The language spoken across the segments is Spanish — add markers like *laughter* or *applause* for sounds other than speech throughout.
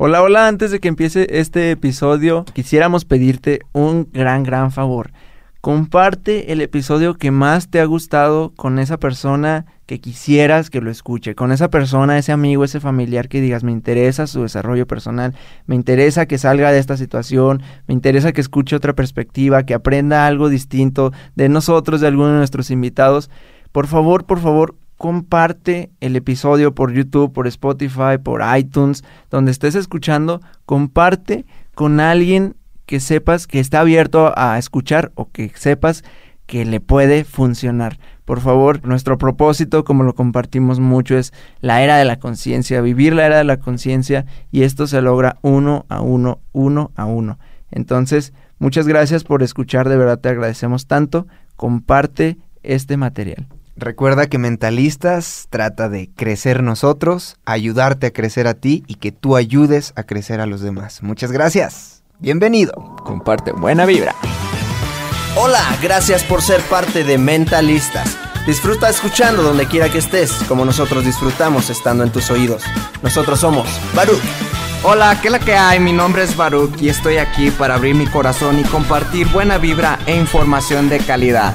Hola, hola, antes de que empiece este episodio, quisiéramos pedirte un gran, gran favor. Comparte el episodio que más te ha gustado con esa persona que quisieras que lo escuche, con esa persona, ese amigo, ese familiar que digas, me interesa su desarrollo personal, me interesa que salga de esta situación, me interesa que escuche otra perspectiva, que aprenda algo distinto de nosotros, de alguno de nuestros invitados. Por favor, por favor, comparte el episodio por YouTube, por Spotify, por iTunes, donde estés escuchando, comparte con alguien que sepas que está abierto a escuchar o que sepas que le puede funcionar. Por favor, nuestro propósito, como lo compartimos mucho, es la era de la conciencia, vivir la era de la conciencia y esto se logra uno a uno, uno a uno. Entonces, muchas gracias por escuchar, de verdad te agradecemos tanto. Comparte este material. Recuerda que Mentalistas trata de crecer nosotros, ayudarte a crecer a ti y que tú ayudes a crecer a los demás. Muchas gracias. Bienvenido. Comparte buena vibra. Hola, gracias por ser parte de Mentalistas. Disfruta escuchando donde quiera que estés, como nosotros disfrutamos estando en tus oídos. Nosotros somos Baruch. Hola, ¿qué es la que hay? Mi nombre es Baruch y estoy aquí para abrir mi corazón y compartir buena vibra e información de calidad.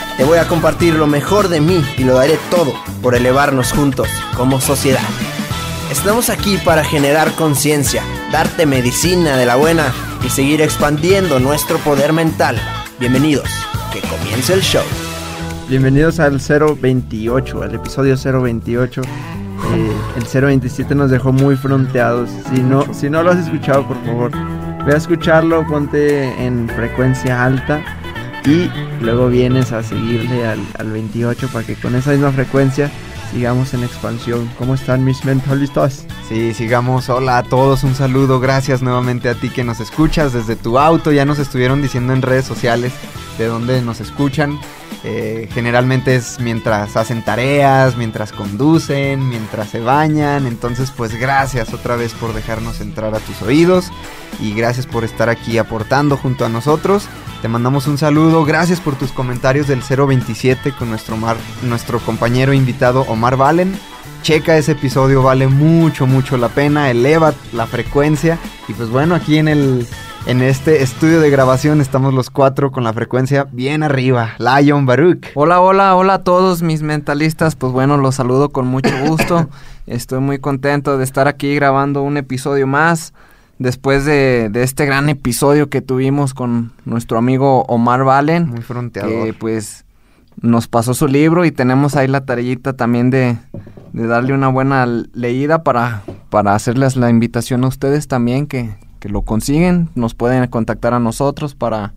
Te voy a compartir lo mejor de mí y lo daré todo por elevarnos juntos como sociedad. Estamos aquí para generar conciencia, darte medicina de la buena y seguir expandiendo nuestro poder mental. Bienvenidos, que comience el show. Bienvenidos al 028, al episodio 028. Eh, el 027 nos dejó muy fronteados. Si no, si no lo has escuchado, por favor, ve a escucharlo, ponte en frecuencia alta y luego vienes a seguirle al, al 28 para que con esa misma frecuencia sigamos en expansión. ¿Cómo están mis mentalistas? Sí, sigamos. Hola a todos, un saludo. Gracias nuevamente a ti que nos escuchas desde tu auto. Ya nos estuvieron diciendo en redes sociales de dónde nos escuchan. Eh, generalmente es mientras hacen tareas, mientras conducen, mientras se bañan. Entonces, pues gracias otra vez por dejarnos entrar a tus oídos y gracias por estar aquí aportando junto a nosotros. Te mandamos un saludo, gracias por tus comentarios del 027 con nuestro, Mar, nuestro compañero invitado Omar Valen. Checa ese episodio, vale mucho, mucho la pena, eleva la frecuencia. Y pues bueno, aquí en el en este estudio de grabación estamos los cuatro con la frecuencia bien arriba. Lion Baruch. Hola, hola, hola a todos mis mentalistas. Pues bueno, los saludo con mucho gusto. *coughs* Estoy muy contento de estar aquí grabando un episodio más. Después de, de este gran episodio que tuvimos con nuestro amigo Omar Valen. Muy fronteador. Que pues nos pasó su libro y tenemos ahí la tarellita también de, de darle una buena leída para, para hacerles la invitación a ustedes también que, que lo consiguen, nos pueden contactar a nosotros para,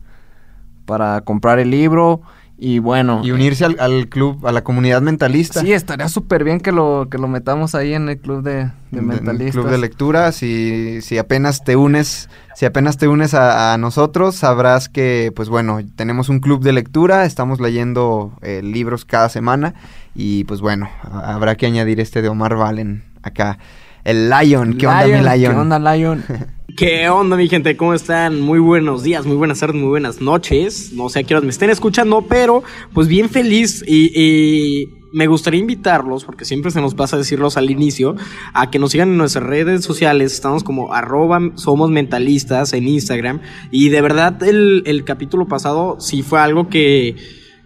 para comprar el libro y bueno. Y unirse al, al club, a la comunidad mentalista. Sí, estaría súper bien que lo, que lo metamos ahí en el club de, de mentalistas. club de lectura, si, si apenas te unes, si apenas te unes a, a, nosotros, sabrás que, pues bueno, tenemos un club de lectura, estamos leyendo eh, libros cada semana y pues bueno, habrá que añadir este de Omar Valen acá. El Lion, ¿qué onda mi Lion? ¿Qué onda Lion? *laughs* ¿Qué onda mi gente? ¿Cómo están? Muy buenos días, muy buenas tardes, muy buenas noches. No sé a qué horas me estén escuchando, pero pues bien feliz y, y me gustaría invitarlos, porque siempre se nos pasa decirlos al inicio, a que nos sigan en nuestras redes sociales. Estamos como arroba somos mentalistas en Instagram. Y de verdad el, el capítulo pasado sí fue algo que,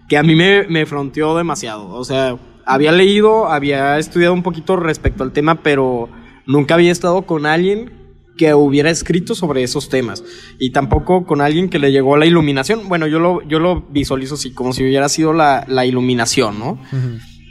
que a mí me, me fronteó demasiado. O sea, había leído, había estudiado un poquito respecto al tema, pero nunca había estado con alguien que hubiera escrito sobre esos temas y tampoco con alguien que le llegó la iluminación. Bueno, yo lo, yo lo visualizo así, como si hubiera sido la, la iluminación, ¿no?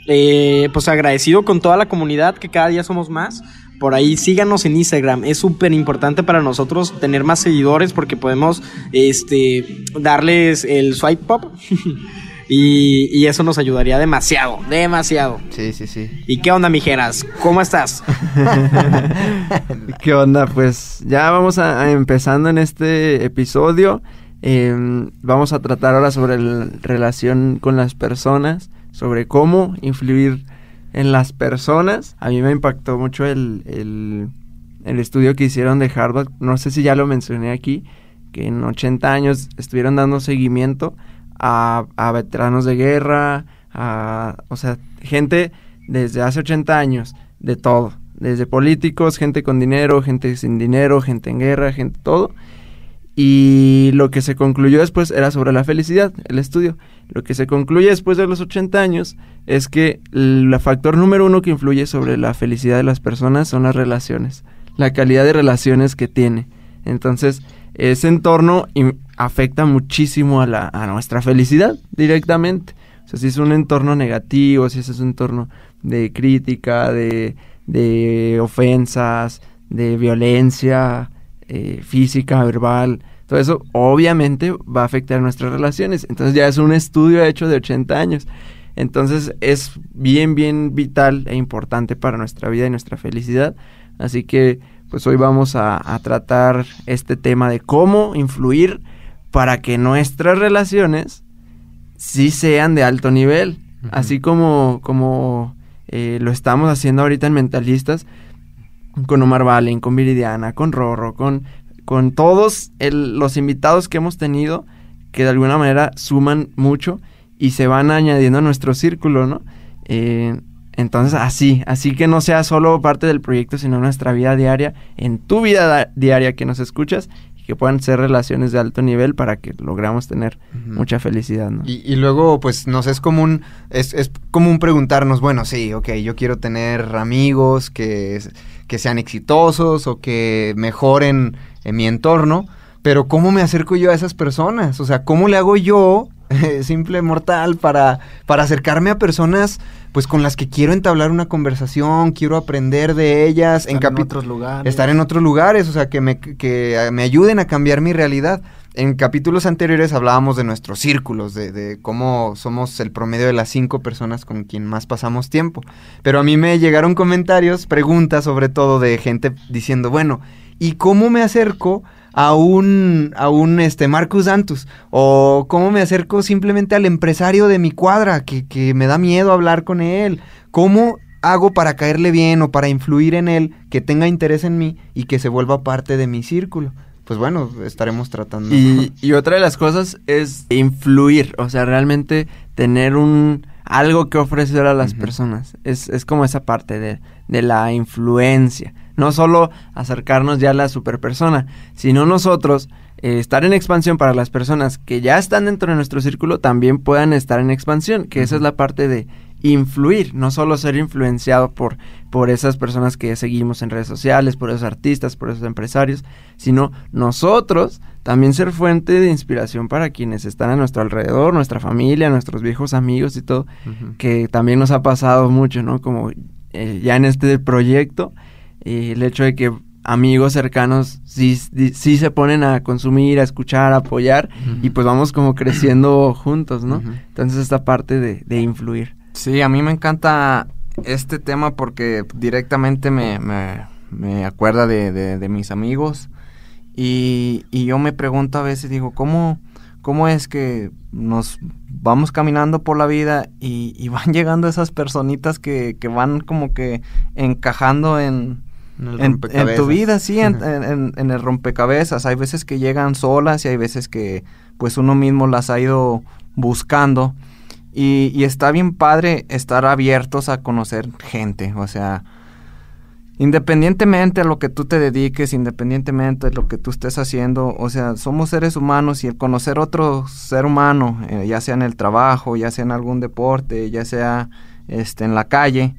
Eh, pues agradecido con toda la comunidad, que cada día somos más. Por ahí síganos en Instagram. Es súper importante para nosotros tener más seguidores porque podemos este, darles el swipe pop. *laughs* y, y eso nos ayudaría demasiado, demasiado. Sí, sí, sí. ¿Y qué onda, mijeras? ¿Cómo estás? *laughs* ¿Qué onda? Pues ya vamos a, a empezando en este episodio. Em, vamos a tratar ahora sobre la relación con las personas, sobre cómo influir en las personas. A mí me impactó mucho el, el, el estudio que hicieron de Harvard. No sé si ya lo mencioné aquí, que en 80 años estuvieron dando seguimiento a, veteranos de guerra, a, o sea, gente desde hace 80 años, de todo. Desde políticos, gente con dinero, gente sin dinero, gente en guerra, gente todo. Y lo que se concluyó después era sobre la felicidad, el estudio. Lo que se concluye después de los 80 años es que el factor número uno que influye sobre la felicidad de las personas son las relaciones, la calidad de relaciones que tiene. Entonces, ese entorno afecta muchísimo a, la, a nuestra felicidad directamente. O sea, si es un entorno negativo, si es un entorno de crítica, de, de ofensas, de violencia eh, física, verbal, todo eso obviamente va a afectar nuestras relaciones. Entonces ya es un estudio hecho de 80 años. Entonces es bien, bien vital e importante para nuestra vida y nuestra felicidad. Así que pues hoy vamos a, a tratar este tema de cómo influir para que nuestras relaciones sí sean de alto nivel. Así como, como eh, lo estamos haciendo ahorita en Mentalistas, con Omar Valen, con Viridiana, con Rorro, con, con todos el- los invitados que hemos tenido, que de alguna manera suman mucho y se van añadiendo a nuestro círculo, ¿no? Eh, entonces, así, así que no sea solo parte del proyecto, sino nuestra vida diaria, en tu vida da- diaria que nos escuchas, y que puedan ser relaciones de alto nivel para que logramos tener mucha felicidad, ¿no? Y, y luego, pues, nos es común, es, es común preguntarnos, bueno, sí, ok, yo quiero tener amigos que, que sean exitosos o que mejoren en mi entorno, pero ¿cómo me acerco yo a esas personas? O sea, ¿cómo le hago yo, *laughs* eh, simple mortal, para, para acercarme a personas, pues, con las que quiero entablar una conversación, quiero aprender de ellas, en, Estar en capi- otros lugares. estar en otros lugares, o sea, que me, que me ayuden a cambiar mi realidad. En capítulos anteriores hablábamos de nuestros círculos, de, de cómo somos el promedio de las cinco personas con quien más pasamos tiempo. Pero a mí me llegaron comentarios, preguntas sobre todo de gente diciendo, bueno, ¿y cómo me acerco a un, a un este, Marcus Dantus? ¿O cómo me acerco simplemente al empresario de mi cuadra, que, que me da miedo hablar con él? ¿Cómo hago para caerle bien o para influir en él, que tenga interés en mí y que se vuelva parte de mi círculo? Pues bueno, estaremos tratando. Y, *laughs* y otra de las cosas es influir, o sea, realmente tener un algo que ofrecer a las personas. Es, es como esa parte de, de la influencia. No solo acercarnos ya a la superpersona, sino nosotros eh, estar en expansión para las personas que ya están dentro de nuestro círculo también puedan estar en expansión, que esa es la parte de influir, no solo ser influenciado por, por esas personas que seguimos en redes sociales, por esos artistas, por esos empresarios, sino nosotros también ser fuente de inspiración para quienes están a nuestro alrededor, nuestra familia, nuestros viejos amigos y todo, que también nos ha pasado mucho, ¿no? Como eh, ya en este proyecto, eh, el hecho de que amigos cercanos sí, sí, se ponen a consumir, a escuchar, a apoyar, y pues vamos como creciendo *coughs* juntos, ¿no? Entonces esta parte de, de influir. Sí, a mí me encanta este tema porque directamente me, me, me acuerda de, de- de mis amigos y, y yo me pregunto a veces, digo, ¿cómo, cómo es que nos vamos caminando por la vida y, y *laughs* van llegando esas personitas que, que van como que encajando en, En el en, en rompecabezas. tu vida, sí, en, en- en- en el rompecabezas. Hay veces que llegan solas y hay veces que pues uno mismo las ha ido buscando. Y, y está bien padre estar abiertos a conocer gente. O sea, independientemente a lo que tú te dediques, independientemente de lo que tú estés haciendo, o sea, somos seres humanos y el conocer otro ser humano, eh, ya sea en el trabajo, ya sea en algún deporte, ya sea este, en la calle,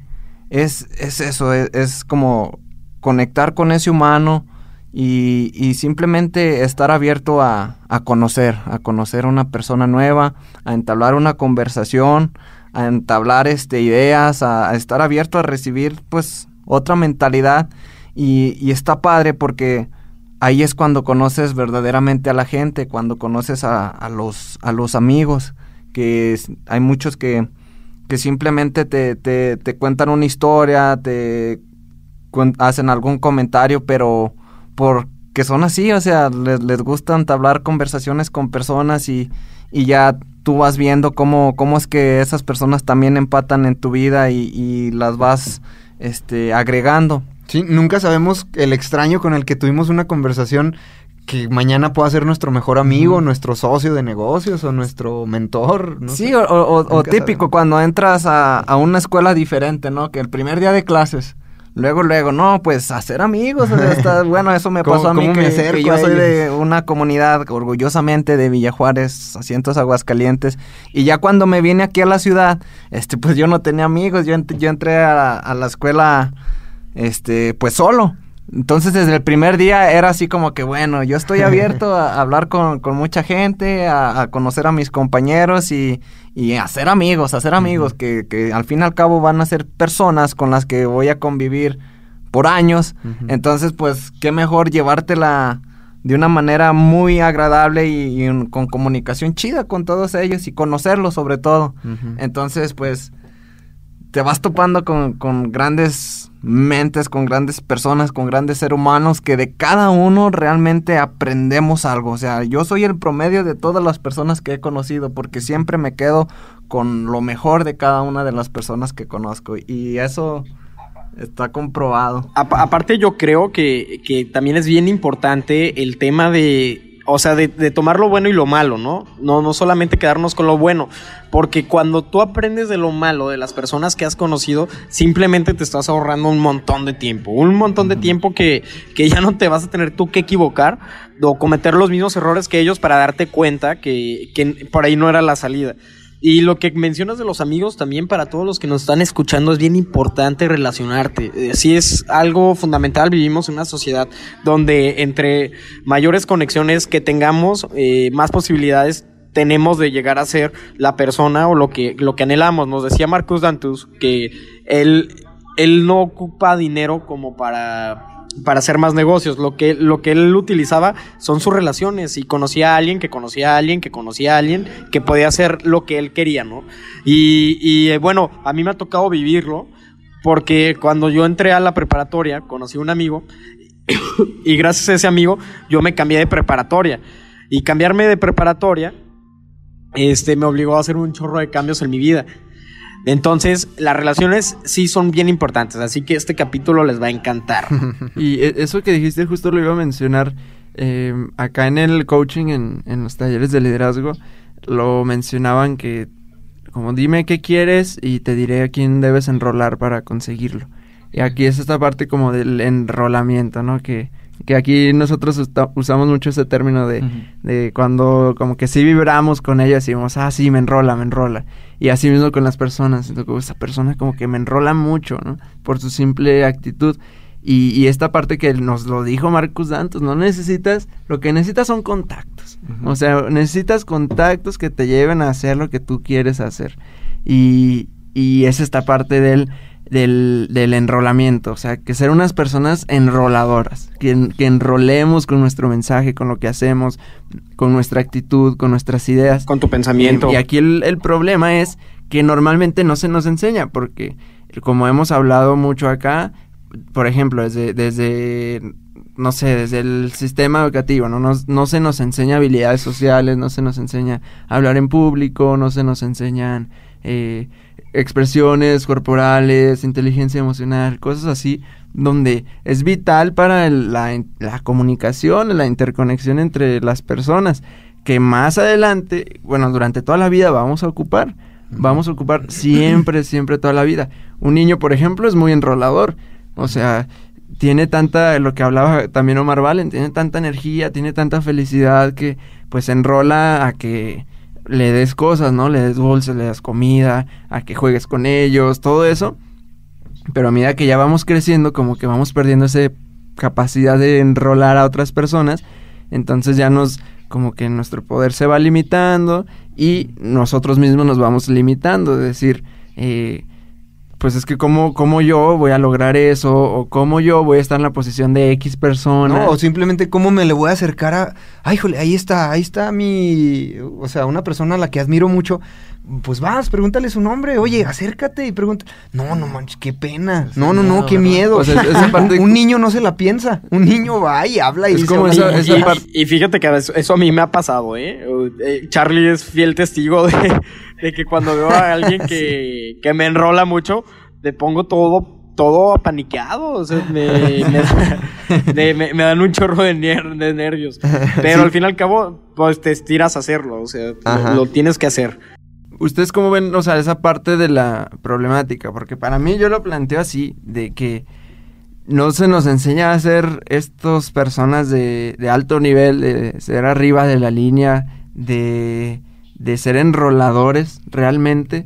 es, es eso, es, es como conectar con ese humano y, y simplemente estar abierto a, a, conocer, a conocer a una persona nueva, a entablar una conversación, a entablar este, ideas, a, estar abierto a recibir pues otra mentalidad. Y, y, está padre porque ahí es cuando conoces verdaderamente a la gente, cuando conoces a, a los, a los amigos, que es, hay muchos que, que simplemente te, te, te cuentan una historia, te hacen algún comentario, pero porque son así, o sea, les, les gusta entablar conversaciones con personas y, y, ya tú vas viendo cómo, cómo es que esas personas también empatan en tu vida y, y las vas este, agregando. Sí, nunca sabemos el extraño con el que tuvimos una conversación que mañana pueda ser nuestro mejor amigo, uh -huh. nuestro socio de negocios o nuestro mentor. No sí, sé. o, o, o típico sabemos. cuando entras a, a, una escuela diferente, ¿no? Que el primer día de clases, luego, luego, no, pues hacer amigos. O sea, está, *laughs* bueno, eso me pasó a mí, que, que yo soy de una comunidad orgullosamente de Villajuárez, asientos Aguascalientes, y ya cuando me vine aquí a la ciudad, este, pues yo no tenía amigos, yo, ent yo entré a, a la escuela, este, pues solo. Entonces desde el primer día era así como que bueno, yo estoy abierto a, *laughs* hablar con, con mucha gente, a, a, conocer a mis compañeros y, y a hacer amigos, a hacer amigos, uh -huh. que, que, al fin y al cabo van a ser personas con las que voy a convivir por años. Uh -huh. Entonces pues qué mejor llevártela de una manera muy agradable y, y, con comunicación chida con todos ellos y conocerlos sobre todo. Uh -huh. Entonces pues te vas topando con, con grandes mentes, con grandes personas, con grandes seres humanos, que de cada uno realmente aprendemos algo. O sea, yo soy el promedio de todas las personas que he conocido, porque siempre me quedo con lo mejor de cada una de las personas que conozco. Y eso está comprobado. Aparte yo creo que, que también es bien importante el tema de o sea, de, de, tomar lo bueno y lo malo, ¿no? ¿no? No solamente quedarnos con lo bueno, porque cuando tú aprendes de lo malo de las personas que has conocido, simplemente te estás ahorrando un montón de tiempo, un montón de tiempo que, que ya no te vas a tener tú que equivocar o cometer los mismos errores que ellos para darte cuenta que, que por ahí no era la salida. Y lo que mencionas de los amigos también para todos los que nos están escuchando es bien importante relacionarte. Eh, sí es algo fundamental, vivimos en una sociedad donde entre mayores conexiones que tengamos, eh, más posibilidades tenemos de llegar a ser la persona o lo que, lo que anhelamos. Nos decía Marcus Dantus que él, él no ocupa dinero como para para hacer más negocios. Lo que, lo que él utilizaba son sus relaciones y conocía a alguien que conocía a alguien que conocía a alguien que podía hacer lo que él quería, ¿no? Y, y bueno, a mí me ha tocado vivirlo porque cuando yo entré a la preparatoria conocí a un amigo *coughs* y gracias a ese amigo yo me cambié de preparatoria. Y cambiarme de preparatoria este, me obligó a hacer un chorro de cambios en mi vida. Entonces, las relaciones sí son bien importantes, así que este capítulo les va a encantar. *laughs* y eso que dijiste justo lo iba a mencionar eh, acá en el coaching, en, en, los talleres de liderazgo, lo mencionaban que como dime qué quieres y te diré a quién debes enrolar para conseguirlo. Y aquí es esta parte como del enrolamiento, ¿no? Que, que aquí nosotros usamos mucho ese término de, uh -huh. de cuando como que sí vibramos con ella, decimos, ah, sí, me enrola, me enrola. Y así mismo con las personas, esa persona como que me enrola mucho, ¿no? Por su simple actitud. Y, y, esta parte que nos lo dijo Marcus Dantos, no necesitas, lo que necesitas son contactos. Uh -huh. O sea, necesitas contactos que te lleven a hacer lo que tú quieres hacer. Y, y es esta parte del del, del, enrolamiento, o sea, que ser unas personas enroladoras, que, que, enrolemos con nuestro mensaje, con lo que hacemos, con nuestra actitud, con nuestras ideas. Con tu pensamiento. Y, y aquí el, el, problema es que normalmente no se nos enseña, porque como hemos hablado mucho acá, por ejemplo, desde, desde no sé, desde el sistema educativo, ¿no? Nos, no se nos enseña habilidades sociales, no se nos enseña a hablar en público, no se nos enseñan... Eh, expresiones corporales, inteligencia emocional, cosas así, donde es vital para el, la, la, comunicación, la interconexión entre las personas, que más adelante, bueno, durante toda la vida vamos a ocupar, vamos a ocupar siempre, *laughs* siempre toda la vida. Un niño, por ejemplo, es muy enrolador, o sea, tiene tanta, lo que hablaba también Omar Valen, tiene tanta energía, tiene tanta felicidad que pues enrola a que le des cosas, ¿no? Le des dulces, le das comida, a que juegues con ellos, todo eso. Pero a medida que ya vamos creciendo, como que vamos perdiendo ese capacidad de enrolar a otras personas, entonces ya nos como que nuestro poder se va limitando y nosotros mismos nos vamos limitando, es decir, eh, pues es que cómo, cómo yo voy a lograr eso o cómo yo voy a estar en la posición de X persona. O simplemente cómo me le voy a acercar a... Ay, jole, ahí está, ahí está mi... O sea, una persona a la que admiro mucho. Pues vas, pregúntale su nombre. Oye, acércate y pregunta. No, no manches, qué pena. No, no, no, qué miedo. Pues es- esa *laughs* parte- un, un niño no se la piensa. Un niño va y habla y Es dice, como "Oye, esa- esa y, parte- y fíjate que eso, eso a mí me ha pasado, ¿eh? Eh, Charlie es fiel testigo de, *laughs* de que cuando veo a alguien que, *laughs* que me enrola mucho, le pongo todo, todo apaniqueado. O sea, me, me, da- de- me- me dan un chorro de, de nervios. Pero al fin y al cabo, pues te estiras a hacerlo. O sea, lo tienes que hacer. ¿Ustedes cómo ven, o sea, esa parte de la problemática? Porque para mí yo lo planteo así, de que no se nos enseña a ser estas personas de, de alto nivel, de ser arriba de la línea, de, de ser enroladores realmente,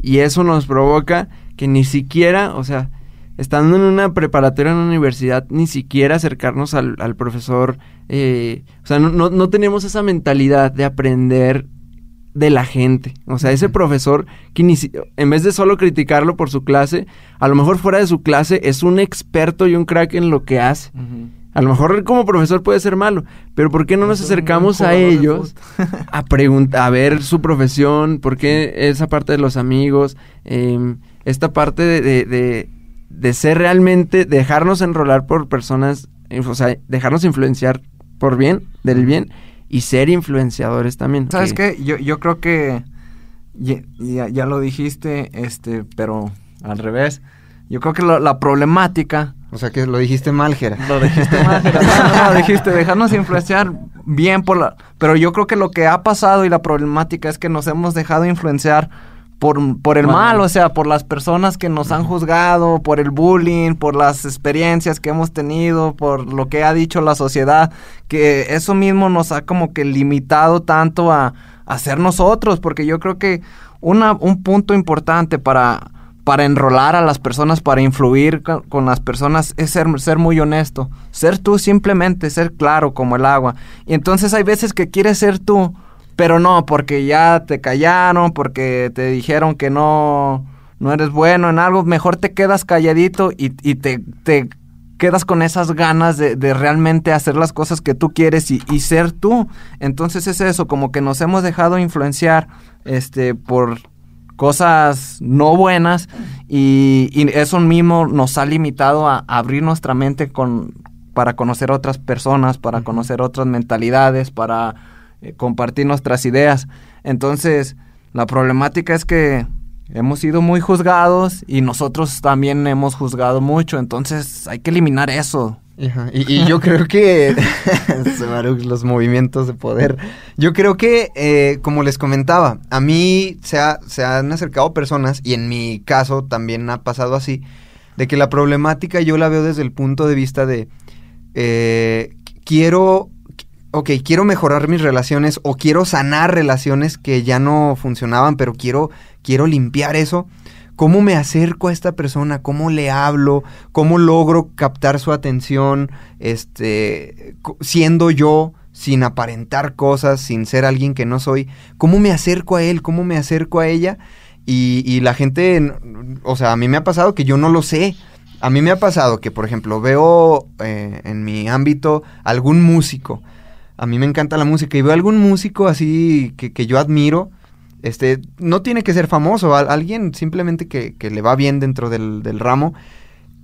y eso nos provoca que ni siquiera, o sea, estando en una preparatoria en una universidad, ni siquiera acercarnos al, al profesor, eh, o sea, no, no, no tenemos esa mentalidad de aprender de la gente. O sea, ese profesor que en vez de solo criticarlo por su clase, a lo mejor fuera de su clase es un experto y un crack en lo que hace. A lo mejor como profesor puede ser malo, pero ¿por qué no nos acercamos a ellos *laughs* a preguntar, a ver su profesión? ¿Por qué esa parte de los amigos? Em, esta parte de, de, de- de ser realmente, dejarnos enrolar por personas, o sea, dejarnos influenciar por bien, del bien, y ser influenciadores también. ¿Sabes que- qué? Yo, yo creo que ya, ya, ya lo dijiste, este, pero al revés. Yo creo que lo- la problemática O sea, que lo dijiste mal, Jera. Lo dijiste mal. *laughs* No, no, no, dijiste, dejarnos influenciar bien por la... Pero yo creo que lo que ha pasado y la problemática es que nos hemos dejado influenciar por, por el Mal. mal, o sea, por las personas que nos han juzgado, por el bullying, por las experiencias que hemos tenido, por lo que ha dicho la sociedad, que eso mismo nos ha como que limitado tanto a, a ser nosotros, porque yo creo que una, un punto importante para para enrolar a las personas, para influir con, con las personas, es ser, ser muy honesto. Ser tú simplemente, ser claro como el agua. Y entonces hay veces que quieres ser tú, pero no, porque ya te callaron, porque te dijeron que no, no eres bueno en algo, mejor te quedas calladito y, y te, te quedas con esas ganas de, de realmente hacer las cosas que tú quieres y, y ser tú. Entonces es eso, como que nos hemos dejado influenciar este por cosas no buenas y, y eso mismo nos ha limitado a, abrir nuestra mente con para conocer otras personas, para conocer otras mentalidades, para eh, compartir nuestras ideas. Entonces, la problemática es que hemos sido muy juzgados y nosotros también hemos juzgado mucho, entonces hay que eliminar eso. Y, y yo creo que *laughs* los movimientos de poder. Yo creo que, eh, como les comentaba, a mí se, se han acercado personas, y en mi caso también ha pasado así, de que la problemática yo la veo desde el punto de vista de eh, quiero, ok, quiero mejorar mis relaciones o quiero sanar relaciones que ya no funcionaban, pero quiero, quiero limpiar eso. ¿Cómo me acerco a esta persona? ¿Cómo le hablo? ¿Cómo logro captar su atención? Este, siendo yo, sin aparentar cosas, sin ser alguien que no soy. ¿Cómo me acerco a él? ¿Cómo me acerco a ella? Y, la gente, o sea, a mí me ha pasado que yo no lo sé. A mí me ha pasado que, por ejemplo, veo eh, en mi ámbito algún músico. A mí me encanta la música y veo algún músico así que, que yo admiro. Este, no tiene que ser famoso, al- alguien simplemente que, que le va bien dentro del, del ramo.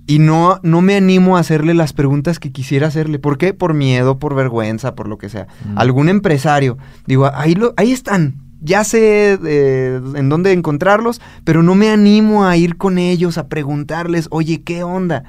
Y no, no me animo a hacerle las preguntas que quisiera hacerle. ¿Por qué? Por miedo, por vergüenza, por lo que sea. Mm. Algún empresario. Digo, ahí, lo, ahí están. Ya sé eh, en dónde encontrarlos, pero no me animo a ir con ellos a preguntarles, oye, ¿qué onda?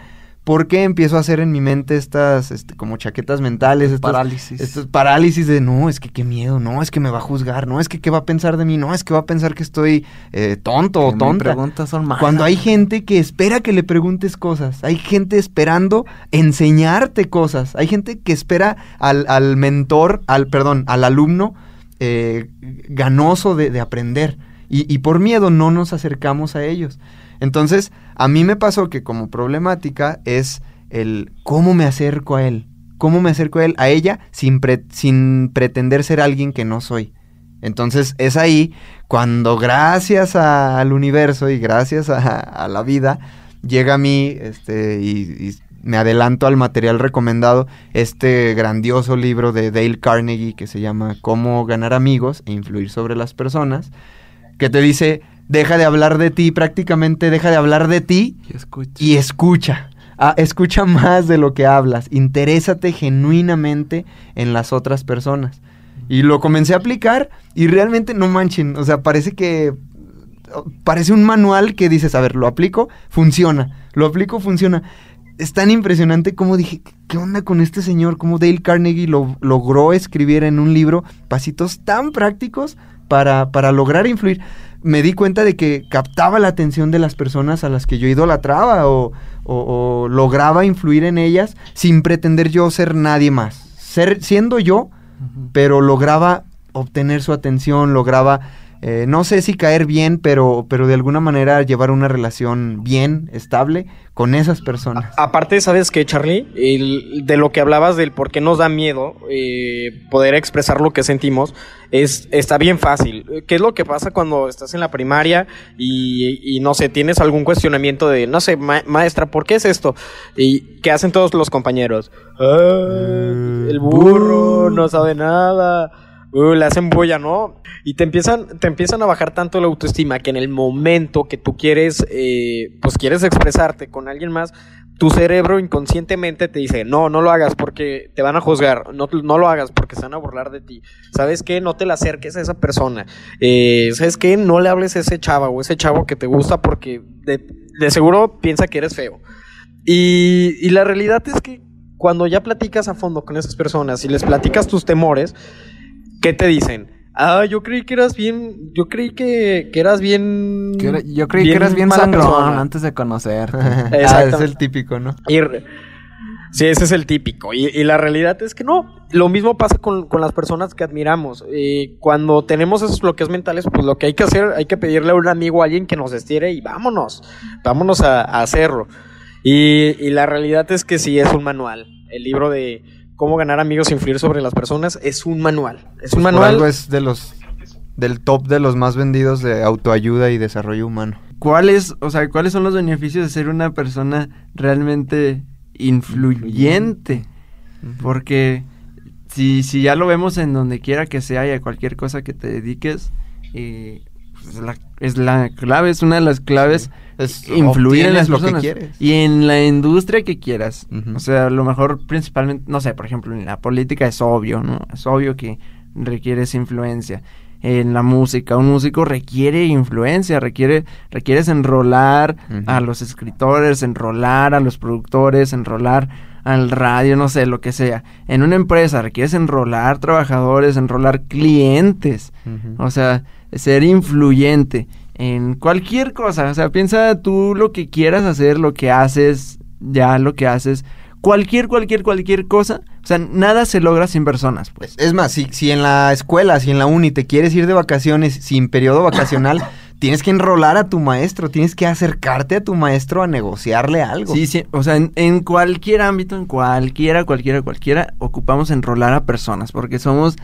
¿Por qué empiezo a hacer en mi mente estas este, como chaquetas mentales? Estas, Parálisis. estos parálisis de no, es que qué miedo, no, es que me va a juzgar, no, es que qué va a pensar de mí, no, es que va a pensar que estoy eh, tonto o Que mis tonta. preguntas son malas. Cuando hay gente que espera que le preguntes cosas, hay gente esperando enseñarte cosas, hay gente que espera al, al mentor, al, perdón, al alumno eh, ganoso de, de aprender y, y por miedo no nos acercamos a ellos. Entonces, a mí me pasó que como problemática es el cómo me acerco a él, cómo me acerco a él, a ella, sin, sin pretender ser alguien que no soy. Entonces es ahí cuando gracias al universo y gracias a, la vida llega a mí este, y, me adelanto al material recomendado, este grandioso libro de Dale Carnegie que se llama Cómo ganar amigos e influir sobre las personas, que te dice, deja de hablar de ti, prácticamente deja de hablar de ti y escucha. Y escucha. Ah, escucha *laughs* más de lo que hablas, interésate genuinamente en las otras personas. Y lo comencé a aplicar y realmente no manchen, o sea, parece que parece un manual que dices, a ver, lo aplico, funciona, lo aplico, funciona es tan impresionante como dije, ¿qué onda con este señor? Cómo Dale Carnegie lo, logró escribir en un libro pasitos tan prácticos para, para lograr influir. Me di cuenta de que captaba la atención de las personas a las que yo idolatraba o, o, lograba influir en ellas sin pretender yo ser nadie más. Ser, siendo yo, pero lograba obtener su atención, lograba eh, no sé si caer bien, pero, pero de alguna manera llevar una relación bien, estable con esas personas. aparte, ¿sabes qué, Charlie? de lo que hablabas del por qué nos da miedo eh, poder expresar lo que sentimos, es, está bien fácil. ¿Qué es lo que pasa cuando estás en la primaria y, no sé, tienes algún cuestionamiento de, no sé, maestra, ¿por qué es esto? ¿Y qué hacen todos los compañeros? Ah, el burro no sabe nada uh, le hacen bulla, ¿no? Y te empiezan, te empiezan a bajar tanto la autoestima que en el momento que tú quieres, eh, pues quieres expresarte con alguien más, tu cerebro inconscientemente te dice, no, no lo hagas porque te van a juzgar, no, no lo hagas porque se van a burlar de ti. ¿Sabes qué? No te la acerques a esa persona. Eh, ¿Sabes qué? No le hables a ese chavo o ese chavo que te gusta porque de, seguro piensa que eres feo. Y, y la realidad es que cuando ya platicas a fondo con esas personas y les platicas tus temores, ¿qué te dicen? Ah, yo creí que eras bien, yo creí que, eras bien... yo creí que eras bien sangrón antes de conocer. *laughs* ah, es el típico, ¿no? sí, ese es el típico. Y, la realidad es que no. Lo mismo pasa con, las personas que admiramos. Cuando tenemos esos bloqueos mentales, pues lo que hay que hacer, hay que pedirle a un amigo, a alguien que nos estire y vámonos. Vámonos a, hacerlo. Y, y la realidad es que sí, es un manual. El libro de cómo ganar amigos e influir sobre las personas es un manual. Es un manual. algo es de los del top de los más vendidos de autoayuda y desarrollo humano. ¿Cuáles, o sea, cuáles son los beneficios de ser una persona realmente influyente? Porque si, si ya lo vemos en donde quiera que sea y a cualquier cosa que te dediques, eh, pues la, es la clave, es una de las claves es influir en las lo personas. Que quieres. Y en la industria que quieras. O sea, a lo mejor principalmente, no sé, por ejemplo, en la política es obvio, ¿no? Es obvio que requieres influencia. En la música, un músico requiere influencia, requiere, requieres enrolar a los escritores, enrolar a los productores, enrolar al radio, no sé, lo que sea. En una empresa requieres enrolar trabajadores, enrolar clientes. O sea, ser influyente en cualquier cosa. O sea, piensa tú lo que quieras hacer, lo que haces, ya lo que haces. Cualquier, cualquier, cualquier cosa. O sea, nada se logra sin personas, pues. Es más, si, si en la escuela, si en la uni te quieres ir de vacaciones sin periodo vacacional, *coughs* tienes que enrolar a tu maestro, tienes que acercarte a tu maestro a negociarle algo. Sí, sí, o sea, en, cualquier ámbito, en cualquiera, cualquiera, cualquiera, ocupamos enrolar a personas, porque somos,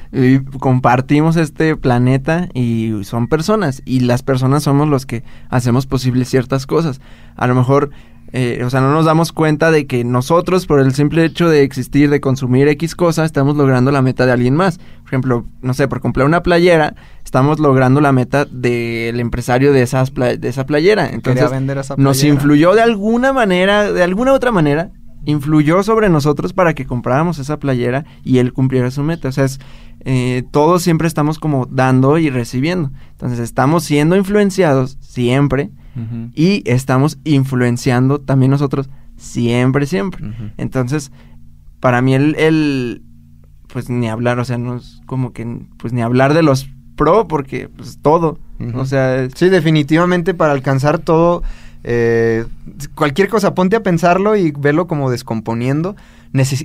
compartimos este planeta y son personas, y las personas somos los que hacemos posible ciertas cosas. A lo mejor eh, o sea, no nos damos cuenta de que nosotros, por el simple hecho de existir, de consumir X cosa, estamos logrando la meta de alguien más. Por ejemplo, no sé, por comprar una playera, estamos logrando la meta del empresario de, esas de esa playera. Entonces, nos influyó de alguna manera, de alguna otra manera, influyó sobre nosotros para que compráramos esa playera y él cumpliera su meta. O sea, es, eh, todos siempre estamos como dando y recibiendo. Entonces, estamos siendo influenciados siempre y estamos influenciando también nosotros siempre, siempre. Entonces, para mí el, pues ni hablar, o sea, no es como que, pues ni hablar de los pro, porque pues todo, o sea... Sí, definitivamente para alcanzar todo, eh, cualquier cosa, ponte a pensarlo y verlo como descomponiendo,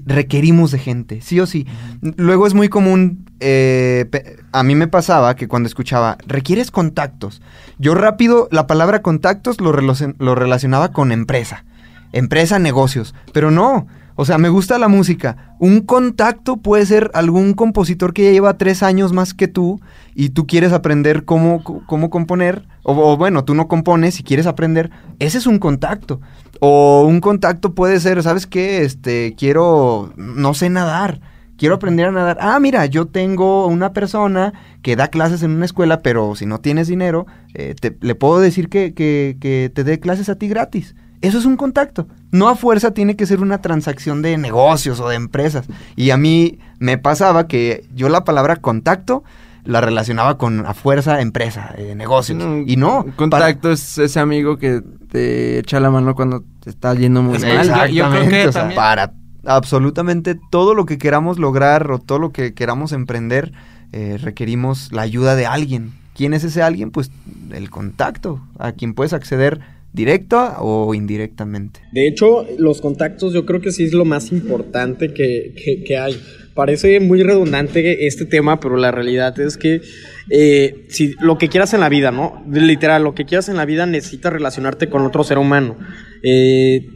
requerimos de gente, sí o sí. Luego es muy común, eh, a mí me pasaba que cuando escuchaba, requieres contactos, yo rápido la palabra contactos lo, lo relacionaba con empresa. empresa, negocios. Pero no, o sea, me gusta la música. Un contacto puede ser algún compositor que ya lleva tres años más que tú y tú quieres aprender cómo, cómo componer, o, o, bueno, tú no compones y quieres aprender, ese es un contacto. O un contacto puede ser, ¿sabes qué? Este, quiero, no sé nadar quiero aprender a nadar. Ah, mira, yo tengo una persona que da clases en una escuela, pero si no tienes dinero, eh, te, le puedo decir que, que, que, te dé clases a ti gratis. Eso es un contacto. No a fuerza tiene que ser una transacción de negocios o de empresas. Y a mí me pasaba que yo la palabra contacto la relacionaba con a fuerza empresa, eh, negocios. y no. Contacto es ese amigo que te echa la mano cuando te está yendo muy mal. Exactamente. Yo, creo que o sea, para absolutamente todo lo que queramos lograr o todo lo que queramos emprender, eh, requerimos la ayuda de alguien. ¿Quién es ese alguien? Pues el contacto, a quien puedes acceder directa o indirectamente. De hecho, los contactos yo creo que sí es lo más importante que, que, que hay. Parece muy redundante este tema, pero la realidad es que eh, si lo que quieras en la vida, ¿no? Literal, lo que quieras en la vida necesitas relacionarte con otro ser humano. Eh,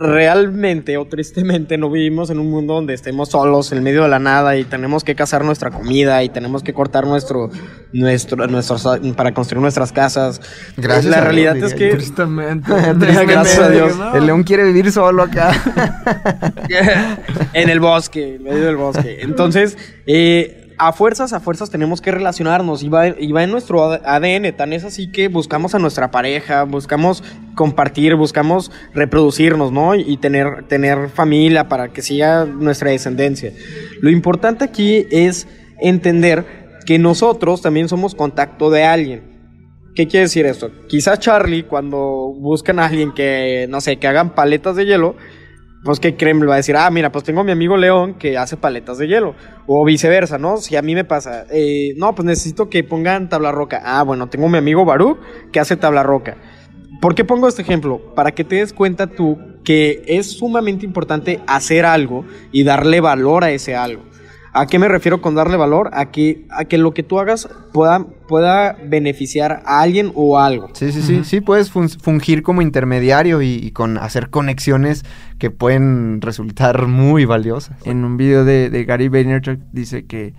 realmente o tristemente no vivimos en un mundo donde estemos solos en medio de la nada y tenemos que cazar nuestra comida y tenemos que cortar nuestro nuestro nuestros para construir nuestras casas. Gracias. La realidad es que *laughs* tristemente, gracias a Dios. El león quiere vivir solo acá. *laughs* en el bosque, en medio del bosque. Entonces, eh a fuerzas, a fuerzas tenemos que relacionarnos y va, en nuestro ADN. Tan es así que buscamos a nuestra pareja, buscamos compartir, buscamos reproducirnos, ¿no? Y tener, tener familia para que siga nuestra descendencia. Lo importante aquí es entender que nosotros también somos contacto de alguien. ¿Qué quiere decir esto? Quizás Charlie, cuando buscan a alguien que, no sé, que hagan paletas de hielo, pues que le va a decir, ah, mira, pues tengo mi amigo León que hace paletas de hielo. O viceversa, ¿no? Si a mí me pasa, eh, no, pues necesito que pongan tabla roca. Ah, bueno, tengo mi amigo Baruch que hace tabla roca. ¿Por qué pongo este ejemplo? Para que te des cuenta tú que es sumamente importante hacer algo y darle valor a ese algo. ¿A qué me refiero con darle valor? A que, a que lo que tú hagas pueda, pueda beneficiar a alguien o a algo. Sí, sí, sí. Uh -huh. Sí, puedes fungir como intermediario y, y, con hacer conexiones que pueden resultar muy valiosas. En un video de, de Gary Vaynerchuk dice que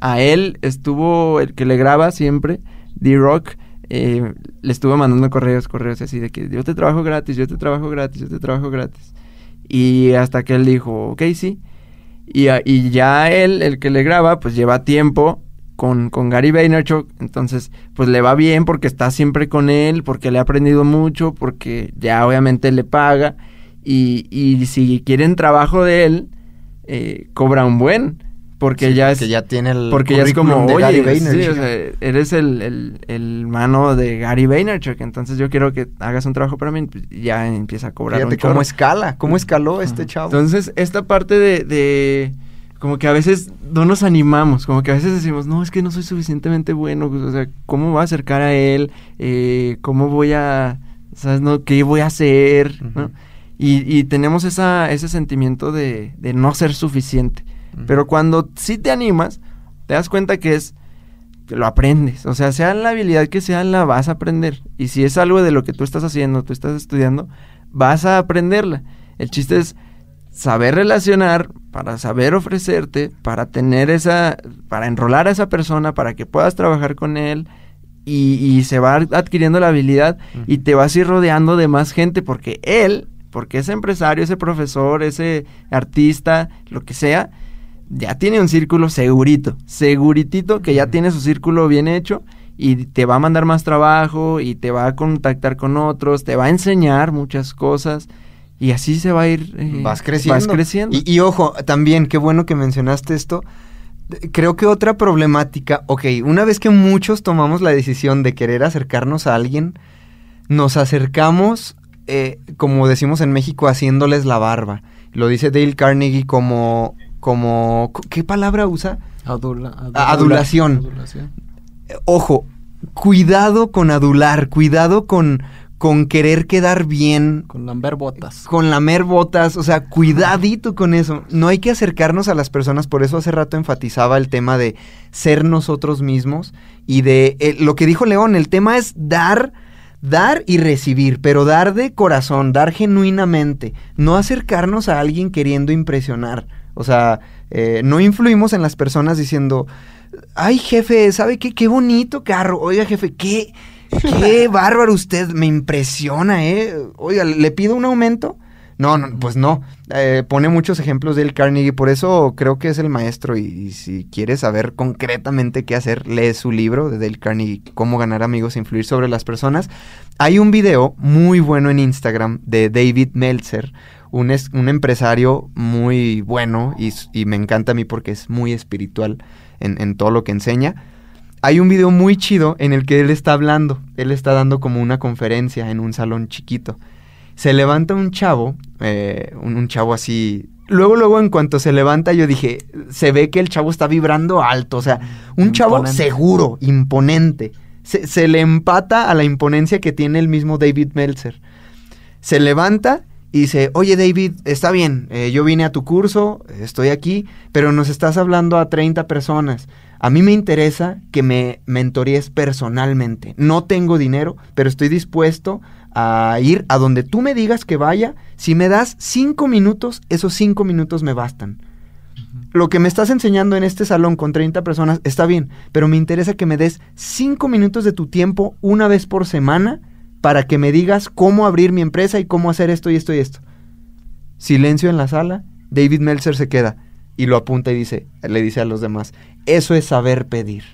a él estuvo el que le graba siempre, D-Rock, eh, le estuvo mandando correos, correos así de que yo te trabajo gratis, yo te trabajo gratis, yo te trabajo gratis. Y hasta que él dijo, ok, sí. Y, y, ya él, el que le graba, pues lleva tiempo con, con Gary Vaynerchuk, entonces pues le va bien porque está siempre con él, porque le ha aprendido mucho, porque ya obviamente le paga y, y si quieren trabajo de él, eh, cobra un buen. Porque sí, ya es. Ya tiene el. Porque ya es como, oye, sí, o sea, eres el, el, el, mano de Gary Vaynerchuk. Entonces yo quiero que hagas un trabajo para mí. Pues ya empieza a cobrar. Fíjate un cómo escala, cómo escaló uh -huh. este chavo. Entonces, esta parte de, de. Como que a veces no nos animamos. Como que a veces decimos, no, es que no soy suficientemente bueno. O sea, ¿cómo voy a acercar a él? Eh, ¿Cómo voy a. ¿Sabes? No? ¿Qué voy a hacer? Uh -huh. ¿no? Y, y, tenemos esa, ese sentimiento de, de no ser suficiente. Pero cuando sí te animas, te das cuenta que es que lo aprendes. O sea, sea la habilidad que sea, la vas a aprender. Y si es algo de lo que tú estás haciendo, tú estás estudiando, vas a aprenderla. El chiste es saber relacionar, para saber ofrecerte, para tener esa, para enrolar a esa persona, para que puedas trabajar con él. Y, y se va adquiriendo la habilidad uh -huh. y te vas a ir rodeando de más gente porque él, porque ese empresario, ese profesor, ese artista, lo que sea, ya tiene un círculo segurito, seguritito que ya tiene su círculo bien hecho y te va a mandar más trabajo y te va a contactar con otros, te va a enseñar muchas cosas y así se va a ir. Eh, vas creciendo. Vas creciendo. Y, y, ojo, también, qué bueno que mencionaste esto. Creo que otra problemática, ok, una vez que muchos tomamos la decisión de querer acercarnos a alguien, nos acercamos, eh, como decimos en México, haciéndoles la barba. Lo dice Dale Carnegie como como ¿qué palabra usa? Adula, adula, adulación. adulación. Ojo, cuidado con adular, cuidado con con querer quedar bien. Con lamer botas. Con lamer botas, o sea, cuidadito con eso. No hay que acercarnos a las personas, por eso hace rato enfatizaba el tema de ser nosotros mismos y de eh, lo que dijo León, el tema es dar dar y recibir, pero dar de corazón, dar genuinamente, no acercarnos a alguien queriendo impresionar. O sea, eh, no influimos en las personas diciendo, ay jefe, ¿sabe qué? Qué bonito carro. Oiga jefe, qué, qué *laughs* bárbaro usted, me impresiona, ¿eh? Oiga, ¿le pido un aumento? No, no, pues no. Eh, pone muchos ejemplos del Carnegie, por eso creo que es el maestro. Y, y, si quieres saber concretamente qué hacer, lee su libro de Dale Carnegie, Cómo ganar amigos e influir sobre las personas. Hay un video muy bueno en Instagram de David Meltzer, un, es, un empresario muy bueno y, y, me encanta a mí porque es muy espiritual en, en todo lo que enseña. Hay un video muy chido en el que él está hablando, él está dando como una conferencia en un salón chiquito se levanta un chavo, eh, un, un, chavo así. Luego, luego, en cuanto se levanta, yo dije, se ve que el chavo está vibrando alto, o sea, un imponente. chavo seguro, imponente. Se, se, le empata a la imponencia que tiene el mismo David Meltzer. Se levanta y dice, oye David, está bien, eh, yo vine a tu curso, estoy aquí, pero nos estás hablando a 30 personas. A mí me interesa que me mentoríes personalmente. No tengo dinero, pero estoy dispuesto a ir a donde tú me digas que vaya. Si me das cinco minutos, esos cinco minutos me bastan. Uh -huh. Lo que me estás enseñando en este salón con 30 personas está bien, pero me interesa que me des cinco minutos de tu tiempo una vez por semana para que me digas cómo abrir mi empresa y cómo hacer esto y esto y esto. Silencio en la sala, David Meltzer se queda y lo apunta y dice, le dice a los demás, eso es saber pedir.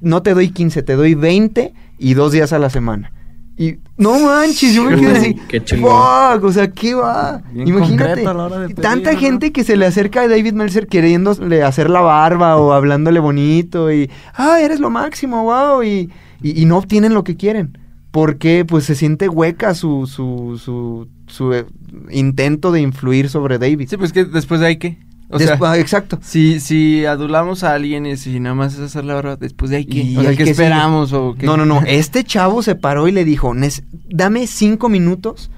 No te doy 15, te doy 20 y dos días a la semana. Y no manches, yo me quedé así. Qué fuck, o sea, ¿qué va? Bien Imagínate, pedir, tanta ¿no? gente que se le acerca a David Meltzer queriéndole hacer la barba o hablándole bonito y, ah, eres lo máximo, wow, y, y, y no obtienen lo que quieren. Porque pues se siente hueca su, su, su, su eh, intento de influir sobre David. Sí, pues que después de ahí qué. O sea, exacto. Si, si adulamos a alguien y si nada más es hacer la hora, después de ahí qué. O sea, ¿qué esperamos? O qué? No, no, no. *laughs* Este chavo se paró y le dijo, dame cinco minutos,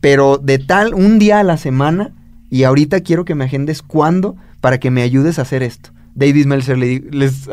pero de tal, un día a la semana, y ahorita quiero que me agendes cuándo para que me ayudes a hacer esto. David Meltzer le les,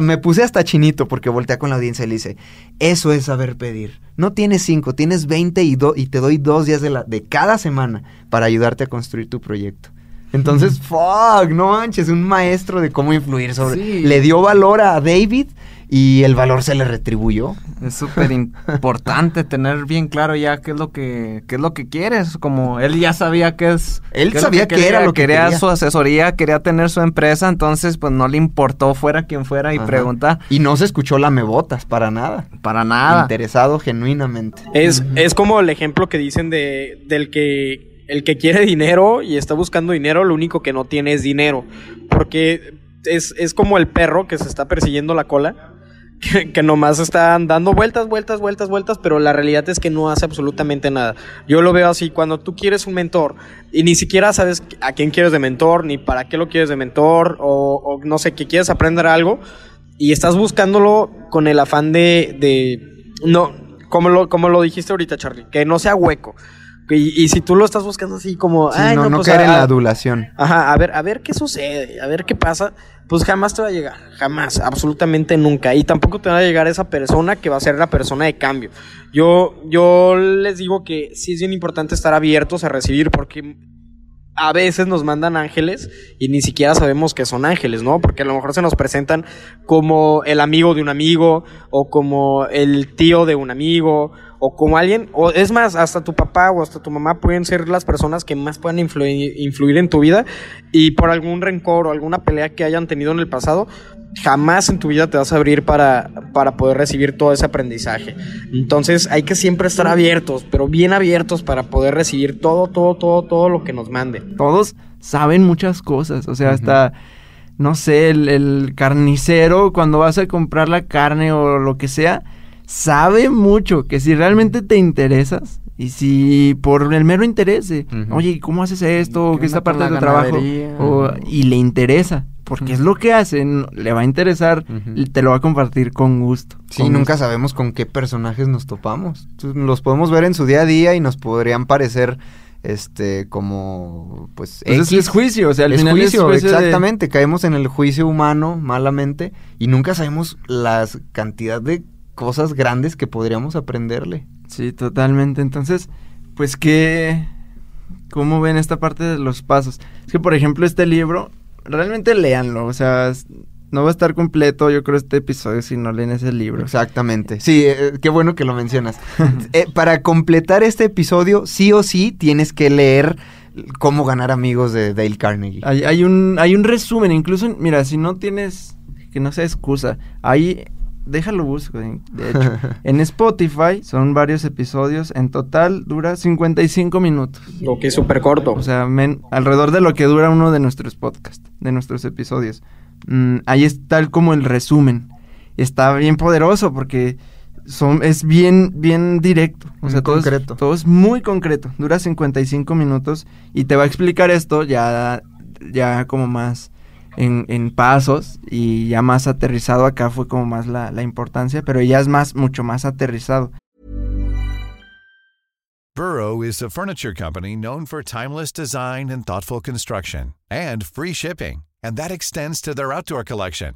me puse hasta chinito porque voltea con la audiencia y le dice, eso es saber pedir. No tienes cinco, tienes veinte y, do, y te doy dos días de, la, de cada semana para ayudarte a construir tu proyecto. Entonces, fuck, no manches, un maestro de cómo influir sobre... Sí. Le dio valor a David y el valor se le retribuyó. Es súper importante *laughs* tener bien claro ya qué es lo que qué es lo que quieres, como él ya sabía que es él qué sabía que, que, era lo que quería, quería, su asesoría, quería tener su empresa, entonces pues no le importó fuera quien fuera y Ajá. pregunta y no se escuchó lamebotas para nada. Para nada. Interesado genuinamente. Es es como el ejemplo que dicen de del que el que quiere dinero y está buscando dinero, lo único que no tiene es dinero. Porque es, es como el perro que se está persiguiendo la cola. Que, que, nomás están dando vueltas, vueltas, vueltas, vueltas, pero la realidad es que no hace absolutamente nada. Yo lo veo así, cuando tú quieres un mentor y ni siquiera sabes a quién quieres de mentor, ni para qué lo quieres de mentor, o, o no sé, que quieres aprender algo, y estás buscándolo con el afán de, de no, como lo, como lo dijiste ahorita, Charlie, que no sea hueco. Y, y, si tú lo estás buscando así como, sí, ay, no, no, no pues, caer a, en la adulación. Ajá, a ver, a ver qué sucede, a ver qué pasa, pues jamás te va a llegar, jamás, absolutamente nunca. Y tampoco te va a llegar esa persona que va a ser la persona de cambio. Yo, yo les digo que sí es bien importante estar abiertos a recibir, porque a veces nos mandan ángeles y ni siquiera sabemos que son ángeles, ¿no? Porque a lo mejor se nos presentan como el amigo de un amigo o como el tío de un amigo o como alguien, o es más, hasta tu papá o hasta tu mamá pueden ser las personas que más puedan influir, influir en tu vida y por algún rencor o alguna pelea que hayan tenido en el pasado, jamás en tu vida te vas a abrir para, para poder recibir todo ese aprendizaje. Entonces hay que siempre estar abiertos, pero bien abiertos para poder recibir todo, todo, todo, todo lo que nos mande. Todos saben muchas cosas, o sea, uh -huh. hasta, no sé, el, el carnicero cuando vas a comprar la carne o lo que sea, sabe mucho que si realmente te interesas y si por el mero interés, uh -huh. oye, ¿cómo haces esto? ¿Qué esta parte de tu trabajo? O, y le interesa, porque uh -huh. es lo que hacen, le va a interesar, uh -huh. te lo va a compartir con gusto. Sí, con nunca gusto. sabemos con qué personajes nos topamos. Los podemos ver en su día a día y nos podrían parecer este como pues, pues X. es juicio o sea al es final juicio, es juicio exactamente de... caemos en el juicio humano malamente y nunca sabemos la cantidad de cosas grandes que podríamos aprenderle. Sí, totalmente. Entonces, pues qué... ¿Cómo ven esta parte de los pasos? Es que, por ejemplo, este libro, realmente léanlo. O sea, no va a estar completo, yo creo, este episodio si no leen ese libro. Exactamente. Sí, eh, qué bueno que lo mencionas. *laughs* Eh, para completar este episodio, sí o sí tienes que leer Cómo ganar amigos de Dale Carnegie. Hay, hay un, hay un resumen, incluso, mira, si no tienes, que no sea excusa, ahí, déjalo busco, de *laughs* hecho. en Spotify son varios episodios, en total dura 55 minutos. Lo que es súper corto. O sea, men- alrededor de lo que dura uno de nuestros podcasts, de nuestros episodios. Mm, ahí está el- como el resumen. Está bien poderoso porque son, es bien, bien directo. O Muy sea, todo es, concreto. todo es muy concreto. Dura 55 minutos y te va a explicar esto ya, ya como más en, en pasos y ya más aterrizado. Acá fue como más la, la importancia, pero ya es más, mucho más aterrizado. Burrow is a furniture company known for timeless design and thoughtful construction and free shipping, and that extends to their outdoor collection.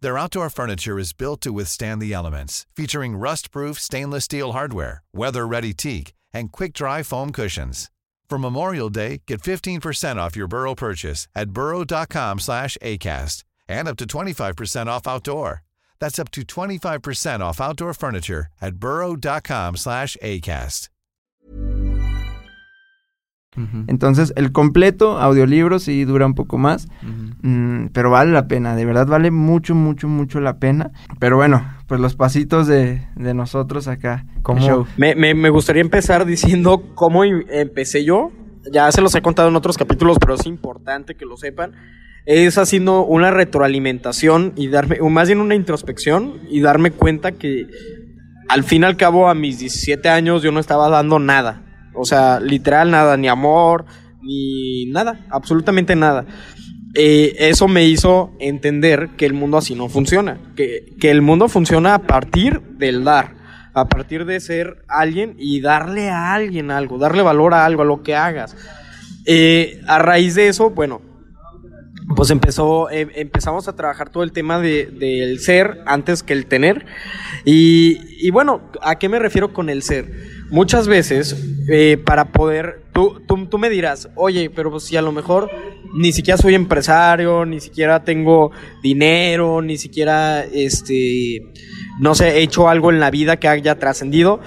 Their outdoor furniture is built to withstand the elements, featuring rust-proof stainless steel hardware, weather-ready teak, and quick-dry foam cushions. For Memorial Day, get 15% off your Burrow purchase at burrow.com slash ACAST and up to 25% off outdoor. That's up to 25% off outdoor furniture at burrow.com slash ACAST. Mm-hmm. Entonces, el completo audiolibro sí dura un poco más. ujú. Mm, pero vale la pena, de verdad vale mucho, mucho, mucho la pena. Pero bueno, pues los pasitos de, de nosotros acá. Show. Me, me- me gustaría empezar diciendo cómo i- empecé yo. Ya se los he contado en otros capítulos, pero es importante que lo sepan. Es haciendo una retroalimentación y darme, o más bien una introspección y darme cuenta que al fin y al cabo a mis 17 años yo no estaba dando nada. O sea, literal nada, ni amor, ni nada, absolutamente nada. Eh, eso me hizo entender que el mundo así no funciona, que, que el mundo funciona a partir del dar, a partir de ser alguien y darle a alguien algo, darle valor a algo, a lo que hagas. Eh, a raíz de eso, bueno, pues empezó, em- empezamos a trabajar todo el tema de- del ser antes que el tener. Y, y bueno, ¿a qué me refiero con el ser? Muchas veces, eh, para poder, tú, tú, tú me dirás, oye, pero pues si a lo mejor ni siquiera soy empresario, ni siquiera tengo dinero, ni siquiera, este, no sé, he hecho algo en la vida que haya trascendido.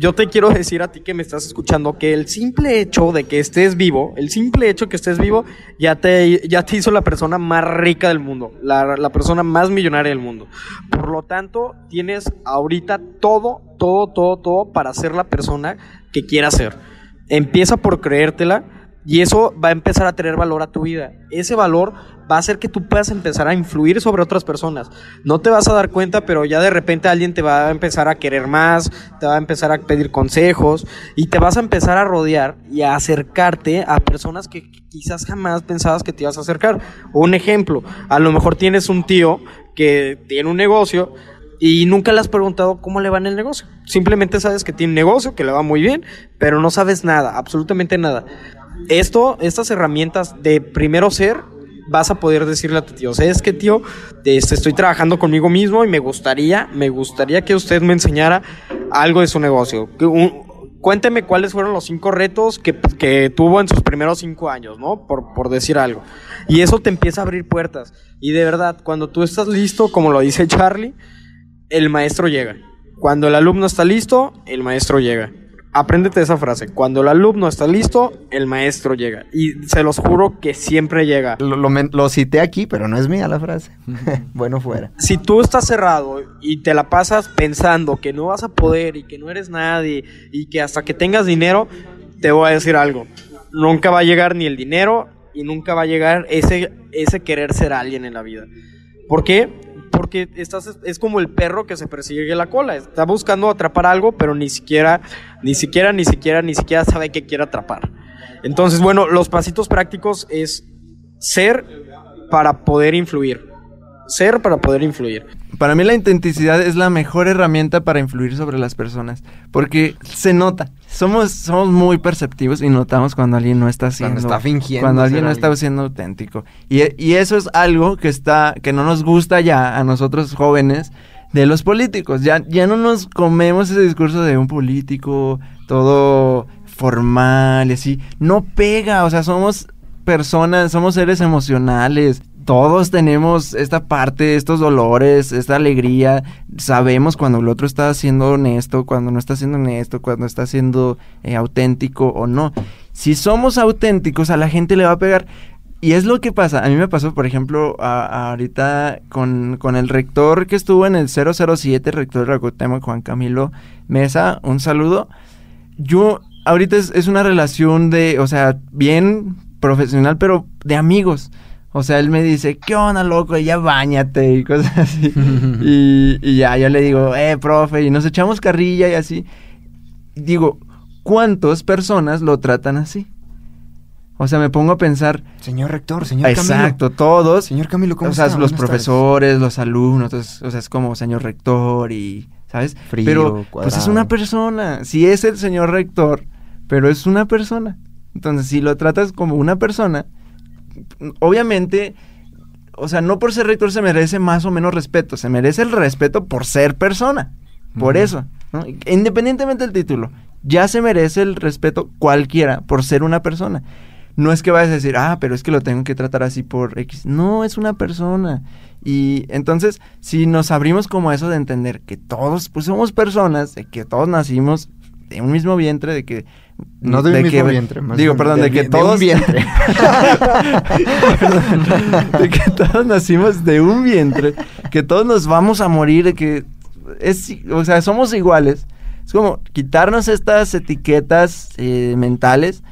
Yo te quiero decir a ti que me estás escuchando que el simple hecho de que estés vivo, el simple hecho que estés vivo, ya te, ya te hizo la persona más rica del mundo, la, la persona más millonaria del mundo. Por lo tanto, tienes ahorita todo, todo, todo, todo para ser la persona que quieras ser. Empieza por creértela y eso va a empezar a tener valor a tu vida. Ese valor va a hacer que tú puedas empezar a influir sobre otras personas. No te vas a dar cuenta, pero ya de repente alguien te va a empezar a querer más, te va a empezar a pedir consejos y te vas a empezar a rodear y a acercarte a personas que quizás jamás pensabas que te ibas a acercar. Un ejemplo, a lo mejor tienes un tío que tiene un negocio y nunca le has preguntado cómo le va en el negocio. Simplemente sabes que tiene un negocio, que le va muy bien, pero no sabes nada, absolutamente nada. Esto, estas herramientas de primero ser, vas a poder decirle a tu tío, ¿sabes qué, tío? Este, estoy trabajando conmigo mismo y me gustaría, me gustaría que usted me enseñara algo de su negocio. Cuénteme cuáles fueron los cinco retos que, que tuvo en sus primeros cinco años, ¿no? Por, por decir algo. Y eso te empieza a abrir puertas. Y de verdad, cuando tú estás listo, como lo dice Charlie, el maestro llega. Cuando el alumno está listo, el maestro llega. Apréndete esa frase. Cuando el alumno está listo, el maestro llega. Y se los juro que siempre llega. Lo, lo lo cité aquí, pero no es mía la frase. *laughs* bueno fuera. Si tú estás cerrado y te la pasas pensando que no vas a poder y que no eres nadie y que hasta que tengas dinero, te voy a decir algo. Nunca va a llegar ni el dinero y nunca va a llegar ese, ese querer ser alguien en la vida. ¿Por qué? Porque estás, es como el perro que se persigue la cola. Está buscando atrapar algo, pero ni siquiera, ni siquiera, ni siquiera, ni siquiera sabe qué quiere atrapar. Entonces, bueno, los pasitos prácticos es ser para poder influir. Ser para poder influir. Para mí la autenticidad es la mejor herramienta para influir sobre las personas, porque se nota. Somos, somos muy perceptivos y notamos cuando alguien no está siendo... Cuando está fingiendo Cuando alguien no está siendo auténtico. Y, y eso es algo que está, que no nos gusta ya a nosotros jóvenes, de los políticos. Ya, ya no nos comemos ese discurso de un político todo formal y así. No pega, o sea, somos personas, somos seres emocionales. Todos tenemos esta parte, estos dolores, esta alegría. Sabemos cuando el otro está siendo honesto, cuando no está siendo honesto, cuando está siendo eh, auténtico o no. Si somos auténticos, a la gente le va a pegar. Y es lo que pasa. A mí me pasó, por ejemplo, ahorita con, con, el rector que estuvo en el 007, rector de Rakutema, Juan Camilo Mesa. Un saludo. Yo, ahorita es, una relación de, o sea, bien profesional, pero de amigos. O sea, él me dice, ¿qué onda, loco? Ya bañate y cosas así. *laughs* y, y ya, yo le digo, eh, profe, y nos echamos carrilla y así. Digo, ¿cuántas personas lo tratan así? O sea, me pongo a pensar. Señor rector, señor Camilo. Exacto, todos. Señor Camilo, ¿cómo O sea, los profesores, los alumnos, o sea, es como señor rector y. ¿Sabes? Frío, pero, cuadrado. pues es una persona. Si es el señor rector, pero es una persona. Entonces, si lo tratas como una persona, obviamente. O sea, no por ser rector se merece más o menos respeto. Se merece el respeto por ser persona. Por eso. ¿no? Independientemente del título. Ya se merece el respeto cualquiera por ser una persona. No es que vayas a decir, ah, pero es que lo tengo que tratar así por X. No, es una persona. Y entonces, si nos abrimos como a eso de entender que todos, pues somos personas, de que todos nacimos de un mismo vientre, de que... No de un mismo que- vientre, más Digo, perdón, de de, que vi- de todos... un vientre. *laughs* de que todos nacimos de un vientre, que todos nos vamos a morir, de que es, o sea, somos iguales. Es como quitarnos estas etiquetas eh, mentales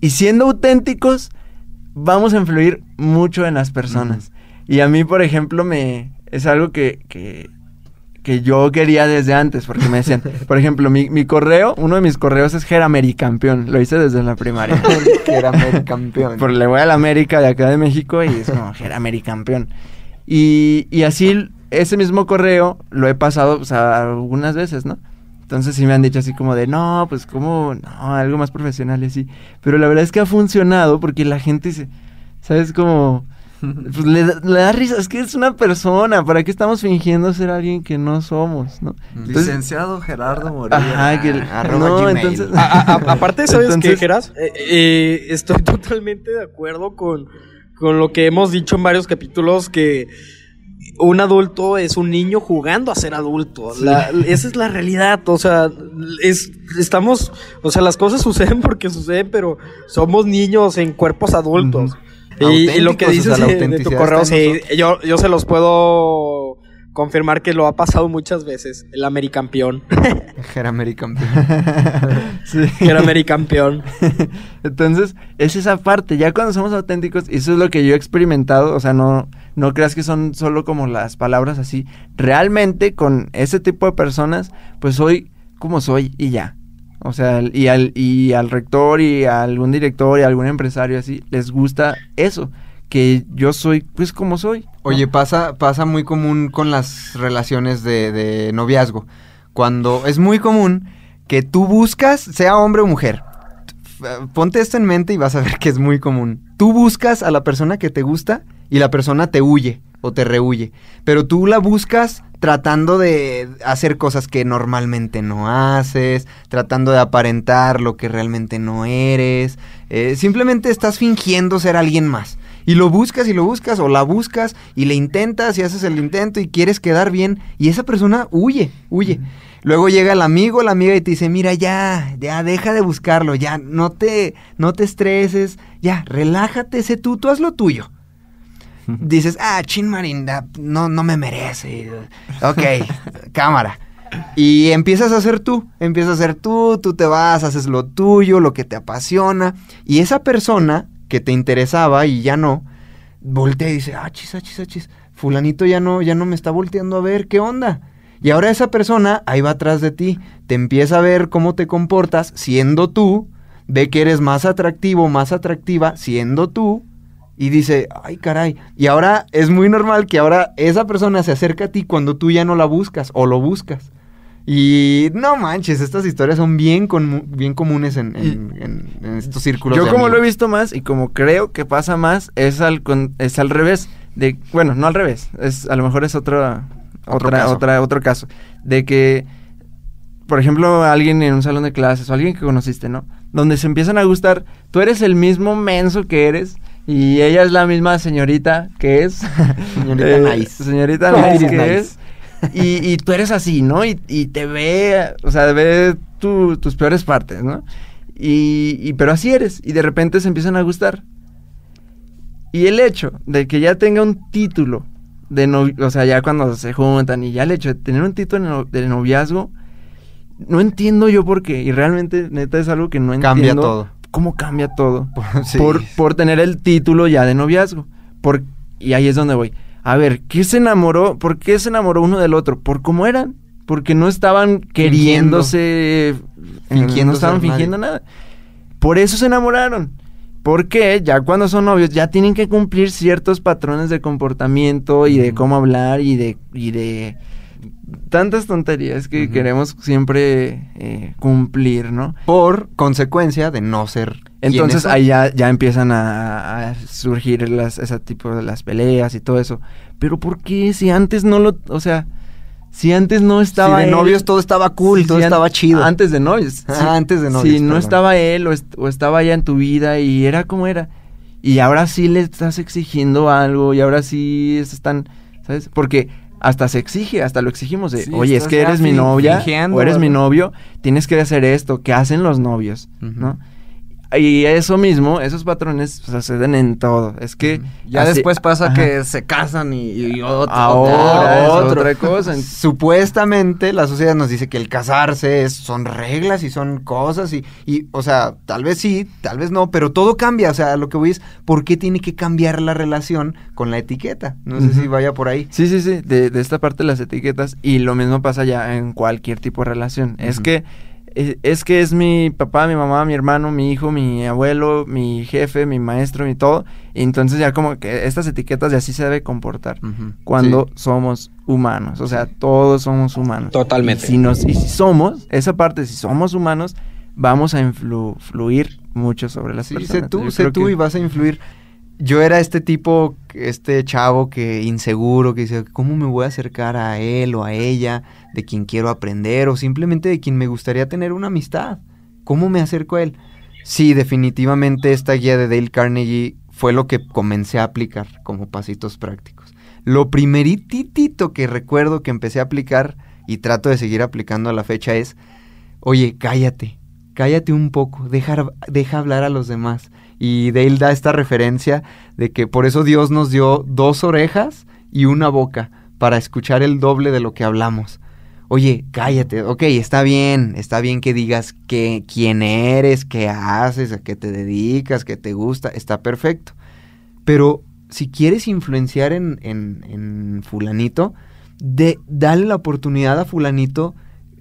y siendo auténticos vamos a influir mucho en las personas. Y a mí, por ejemplo, me es algo que, que, que yo quería desde antes, porque me decían, *laughs* por ejemplo, mi, mi correo, uno de mis correos es Geraméricampeón, lo hice desde la primaria. *laughs* que era campeón. Por le voy a la América de acá de México y es como era Americampeón. Y, y así ese mismo correo lo he pasado pues, a algunas veces, ¿no? Entonces sí me han dicho así como de, no, pues como, no, algo más profesional y así. Pero la verdad es que ha funcionado porque la gente dice, ¿sabes? Como, *laughs* pues le, da- le da risa, es que es una persona, ¿para qué estamos fingiendo ser alguien que no somos, ¿no? Entonces- Licenciado Gerardo Morillo. Ajá, que... *laughs* arroba no, gmail. entonces... A- a- a- aparte, ¿sabes qué, Entonces- Geras? Eh, eh, estoy *laughs* totalmente de acuerdo con, con lo que hemos dicho en varios capítulos, que un adulto es un niño jugando a ser adulto. La- esa es la realidad. O sea, es, estamos, o sea, las cosas suceden porque suceden, pero somos niños en cuerpos adultos. Y, y lo que Auténticos, o dices sea, de- de, tu correo, sí, yo, yo se los puedo confirmar que lo ha pasado muchas veces. El americampeón. *laughs* Era campeón. *laughs* Sí. *laughs* el americampeón. Entonces, es esa parte, ya cuando somos auténticos, y eso es lo que yo he experimentado, o sea, no, no creas que son solo como las palabras así. Realmente, con ese tipo de personas, pues soy como soy y ya. O sea, y al, y al rector y a algún director y a algún empresario así, les gusta eso, que yo soy pues como soy. Oye, pasa, pasa muy común con las relaciones de, de noviazgo. Cuando es muy común que tú buscas, sea hombre o mujer. Ponte esto en mente y vas a ver que es muy común. Tú buscas a la persona que te gusta y la persona te huye o te rehuye. Pero tú la buscas tratando de hacer cosas que normalmente no haces, tratando de aparentar lo que realmente no eres. Eh, simplemente estás fingiendo ser alguien más. Y lo buscas y lo buscas o la buscas y le intentas y haces el intento y quieres quedar bien y esa persona huye, huye. Luego llega el amigo, la amiga y te dice, mira ya, ya deja de buscarlo, ya no te, no te estreses, ya, relájate, sé tú, tú haz lo tuyo. Dices, ah, chin marinda, no, no me merece. Ok, *laughs* cámara. Y empiezas a hacer tú, empiezas a hacer tú, tú te vas, haces lo tuyo, lo que te apasiona. Y esa persona que te interesaba y ya no, voltea y dice, ah, chis, ah, chis, ah, chis, fulanito ya no, ya no me está volteando a ver, ¿qué onda? Y ahora esa persona ahí va atrás de ti, te empieza a ver cómo te comportas siendo tú, ve que eres más atractivo, más atractiva siendo tú, y dice, ay caray, y ahora es muy normal que ahora esa persona se acerca a ti cuando tú ya no la buscas o lo buscas. Y no manches, estas historias son bien, bien comunes en, en- en- en estos círculos. Yo de como lo he visto más y como creo que pasa más es al con- es al revés de bueno no al revés es a lo mejor es otra Otro otra, caso. otra, otro caso. De que, por ejemplo, alguien en un salón de clases o alguien que conociste, ¿no? Donde se empiezan a gustar, tú eres el mismo menso que eres y ella es la misma señorita que es. *laughs* Señorita Eh, Nice. Señorita Nice que Nice. es. Y, y tú eres así, ¿no? Y, y te ve, o sea, ve tu- tus peores partes, ¿no? Y, y- pero así eres. Y de repente se empiezan a gustar. Y el hecho de que ya tenga un título de o sea, ya cuando se juntan y ya el hecho de tener un título de noviazgo, no entiendo yo por qué. Y realmente, neta, es algo que no entiendo. Cambia todo. ¿Cómo cambia todo? *laughs* Sí. Por, por tener el título ya de noviazgo. Por, y ahí es donde voy. A ver, ¿qué se enamoró? ¿Por qué se enamoró uno del otro? ¿Por cómo eran? Porque no estaban queriéndose. Fingiendo no estaban nadie. fingiendo nada. Por eso se enamoraron. Porque ya cuando son novios ya tienen que cumplir ciertos patrones de comportamiento y de cómo hablar y de, y de tantas tonterías que queremos siempre eh, cumplir, ¿no? Por consecuencia de no ser. Entonces ahí ya, ya empiezan a, a surgir las, ese tipo de las peleas y todo eso. Pero ¿por qué si antes no lo, o sea, si antes no estaba Si de él- novios todo estaba cool, si todo estaba chido. Antes de novios. Ah, si- antes de novios, Si no perdón. estaba él o, est- o estaba ya en tu vida y era como era. Y ahora sí le estás exigiendo algo y ahora sí están, ¿sabes? Porque hasta se exige, hasta lo exigimos de, Sí, oye, es que eres mi novia fingiendo, o eres mi novio, tienes que hacer esto, que hacen los novios. ¿no? Y eso mismo, esos patrones suceden en todo. Es que Ya así- después pasa ajá. que se casan y, y otro, ahora es otro. otra cosa. *laughs* Supuestamente la sociedad nos dice que el casarse es, son reglas y son cosas y, y, o sea, tal vez sí, tal vez no, pero todo cambia. O sea, lo que voy es, ¿por qué tiene que cambiar la relación con la etiqueta? No sé si vaya por ahí. Sí, sí, sí, de, de esta parte de las etiquetas y lo mismo pasa ya en cualquier tipo de relación. Es que es, que es mi papá, mi mamá, mi hermano, mi hijo, mi abuelo, mi jefe, mi maestro, mi todo. Y entonces ya como que estas etiquetas de así se debe comportar cuando Sí. somos humanos. O sea, todos somos humanos. Totalmente. Y si, nos, y si somos, esa parte, si somos humanos, vamos a influ- fluir mucho sobre las Sí, personas. sé tú, sé tú que- y vas a influir. Yo era este tipo, este chavo que inseguro, que dice, ¿cómo me voy a acercar a él o a ella, de quien quiero aprender o simplemente de quien me gustaría tener una amistad? ¿Cómo me acerco a él? Sí, definitivamente esta guía de Dale Carnegie fue lo que comencé a aplicar como pasitos prácticos. Lo primeritito que recuerdo que empecé a aplicar y trato de seguir aplicando a la fecha es, oye, cállate, cállate un poco, deja, deja hablar a los demás. Y Dale da esta referencia de que por eso Dios nos dio dos orejas y una boca para escuchar el doble de lo que hablamos. Oye, cállate, ok, está bien, está bien que digas que, quién eres, qué haces, a qué te dedicas, qué te gusta, está perfecto. Pero si quieres influenciar en, en, en fulanito, de, dale la oportunidad a fulanito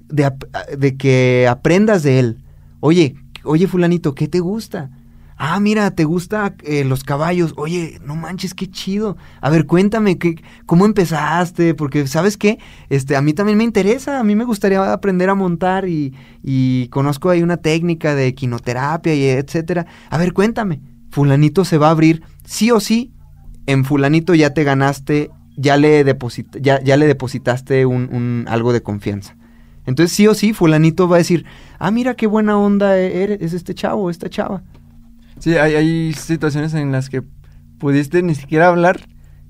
de, de que aprendas de él. Oye, oye fulanito, ¿qué te gusta? Ah, mira, te gusta eh, los caballos. Oye, no manches, qué chido. A ver, cuéntame, ¿qué, ¿cómo empezaste? Porque, ¿sabes qué? Este, a mí también me interesa. A mí me gustaría aprender a montar y, y conozco ahí una técnica de quinoterapia y etcétera. A ver, cuéntame. Fulanito se va a abrir. Sí o sí, en fulanito ya te ganaste, ya le, deposit ya, ya le depositaste un, un- algo de confianza. Entonces sí o sí, fulanito va a decir, ah, mira qué buena onda e- eres, es este chavo, esta chava. Sí, hay, hay situaciones en las que pudiste ni siquiera hablar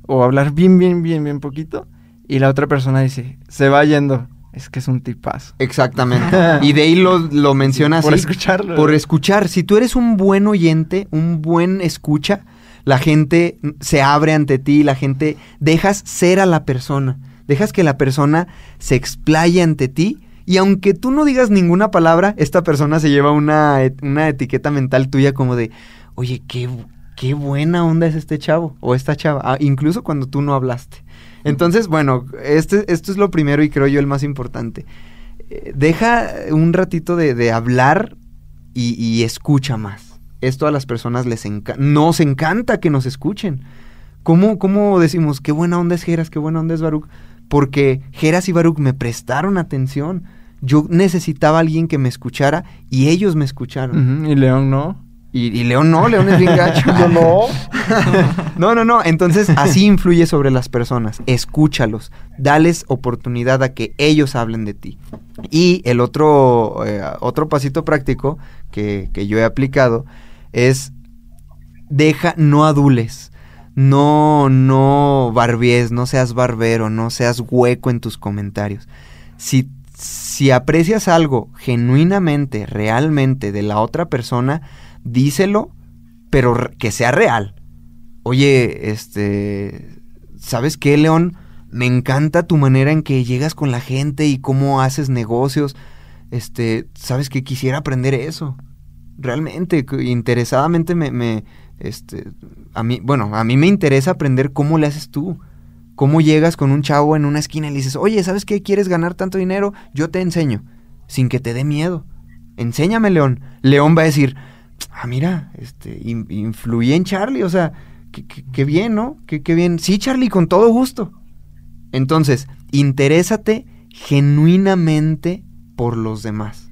o hablar bien, bien, bien, bien poquito y la otra persona dice, se va yendo. Es que es un tipazo. Exactamente. *laughs* y de ahí lo, lo menciona Por escucharlo. Por escuchar. Si tú eres un buen oyente, un buen escucha, la gente se abre ante ti, la gente dejas ser a la persona, dejas que la persona se explaye ante ti y aunque tú no digas ninguna palabra, esta persona se lleva una, una etiqueta mental tuya como de, oye, qué, qué buena onda es este chavo o esta chava, Ah, incluso cuando tú no hablaste. Entonces, bueno, este, esto es lo primero y creo yo el más importante. Eh, Deja un ratito de, hablar y, y escucha más. Esto a las personas les encanta. Nos encanta que nos escuchen. ¿Cómo, ¿Cómo decimos qué buena onda es Geras, qué buena onda es Baruch? Porque Geras y Baruch me prestaron atención. Yo necesitaba a alguien que me escuchara y ellos me escucharon. Y León no. Y, y León no, León es bien gacho. *laughs* Yo no. *laughs* No, no, no. Entonces, así influye sobre las personas. Escúchalos. Dales oportunidad a que ellos hablen de ti. Y el otro, eh, otro pasito práctico que, que yo he aplicado es deja, no adules. No, no barbies, no seas barbero, no seas hueco en tus comentarios. Si, si aprecias algo genuinamente, realmente de la otra persona, díselo, pero que sea real. Oye, este, ¿sabes qué, León? Me encanta tu manera en que llegas con la gente y cómo haces negocios. Este, ¿sabes qué? Quisiera aprender eso. Realmente, interesadamente me, me, este, a mí, bueno, a mí me interesa aprender cómo le haces tú. Cómo llegas con un chavo en una esquina y le dices, oye, ¿sabes qué? ¿Quieres ganar tanto dinero? Yo te enseño, sin que te dé miedo. Enséñame, León. León va a decir, ah, mira, este, in- influí en Charlie, o sea, qué, bien, ¿no? Qué bien. Sí, Charlie, con todo gusto. Entonces, interésate genuinamente por los demás.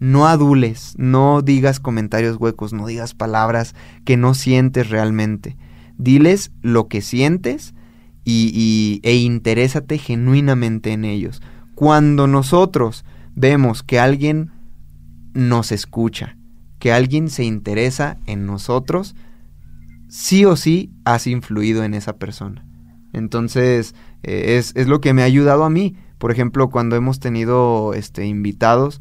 No adules, no digas comentarios huecos, no digas palabras que no sientes realmente. Diles lo que sientes y, y- e interésate genuinamente en ellos. Cuando nosotros vemos que alguien nos escucha, que alguien se interesa en nosotros, sí o sí has influido en esa persona. Entonces, eh, es, es lo que me ha ayudado a mí. Por ejemplo, cuando hemos tenido este, invitados,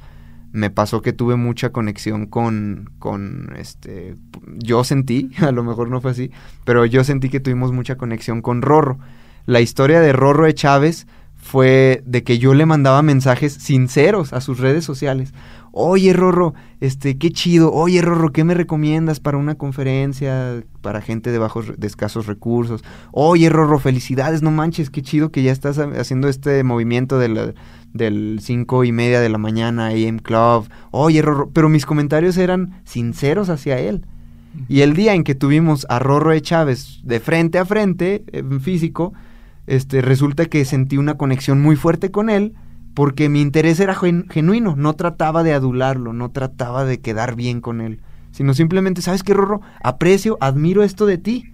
me pasó que tuve mucha conexión con, con, este, yo sentí, *laughs* a lo mejor no fue así, pero yo sentí que tuvimos mucha conexión con Rorro. La historia de Rorro de Chávez fue de que yo le mandaba mensajes sinceros a sus redes sociales. Oye, Rorro, este, qué chido. Oye, Rorro, ¿qué me recomiendas para una conferencia para gente de bajos, de escasos recursos? Oye, Rorro, felicidades, no manches, qué chido que ya estás ha- haciendo este movimiento de la- del 5 y media de la mañana, AM Club. Oye, Rorro, pero mis comentarios eran sinceros hacia él. Y el día en que tuvimos a Rorro de Chávez de frente a frente, en físico, este, resulta que sentí una conexión muy fuerte con él porque mi interés era gen- genuino, no trataba de adularlo, no trataba de quedar bien con él, sino simplemente, ¿sabes qué, Rorro? Aprecio, admiro esto de ti.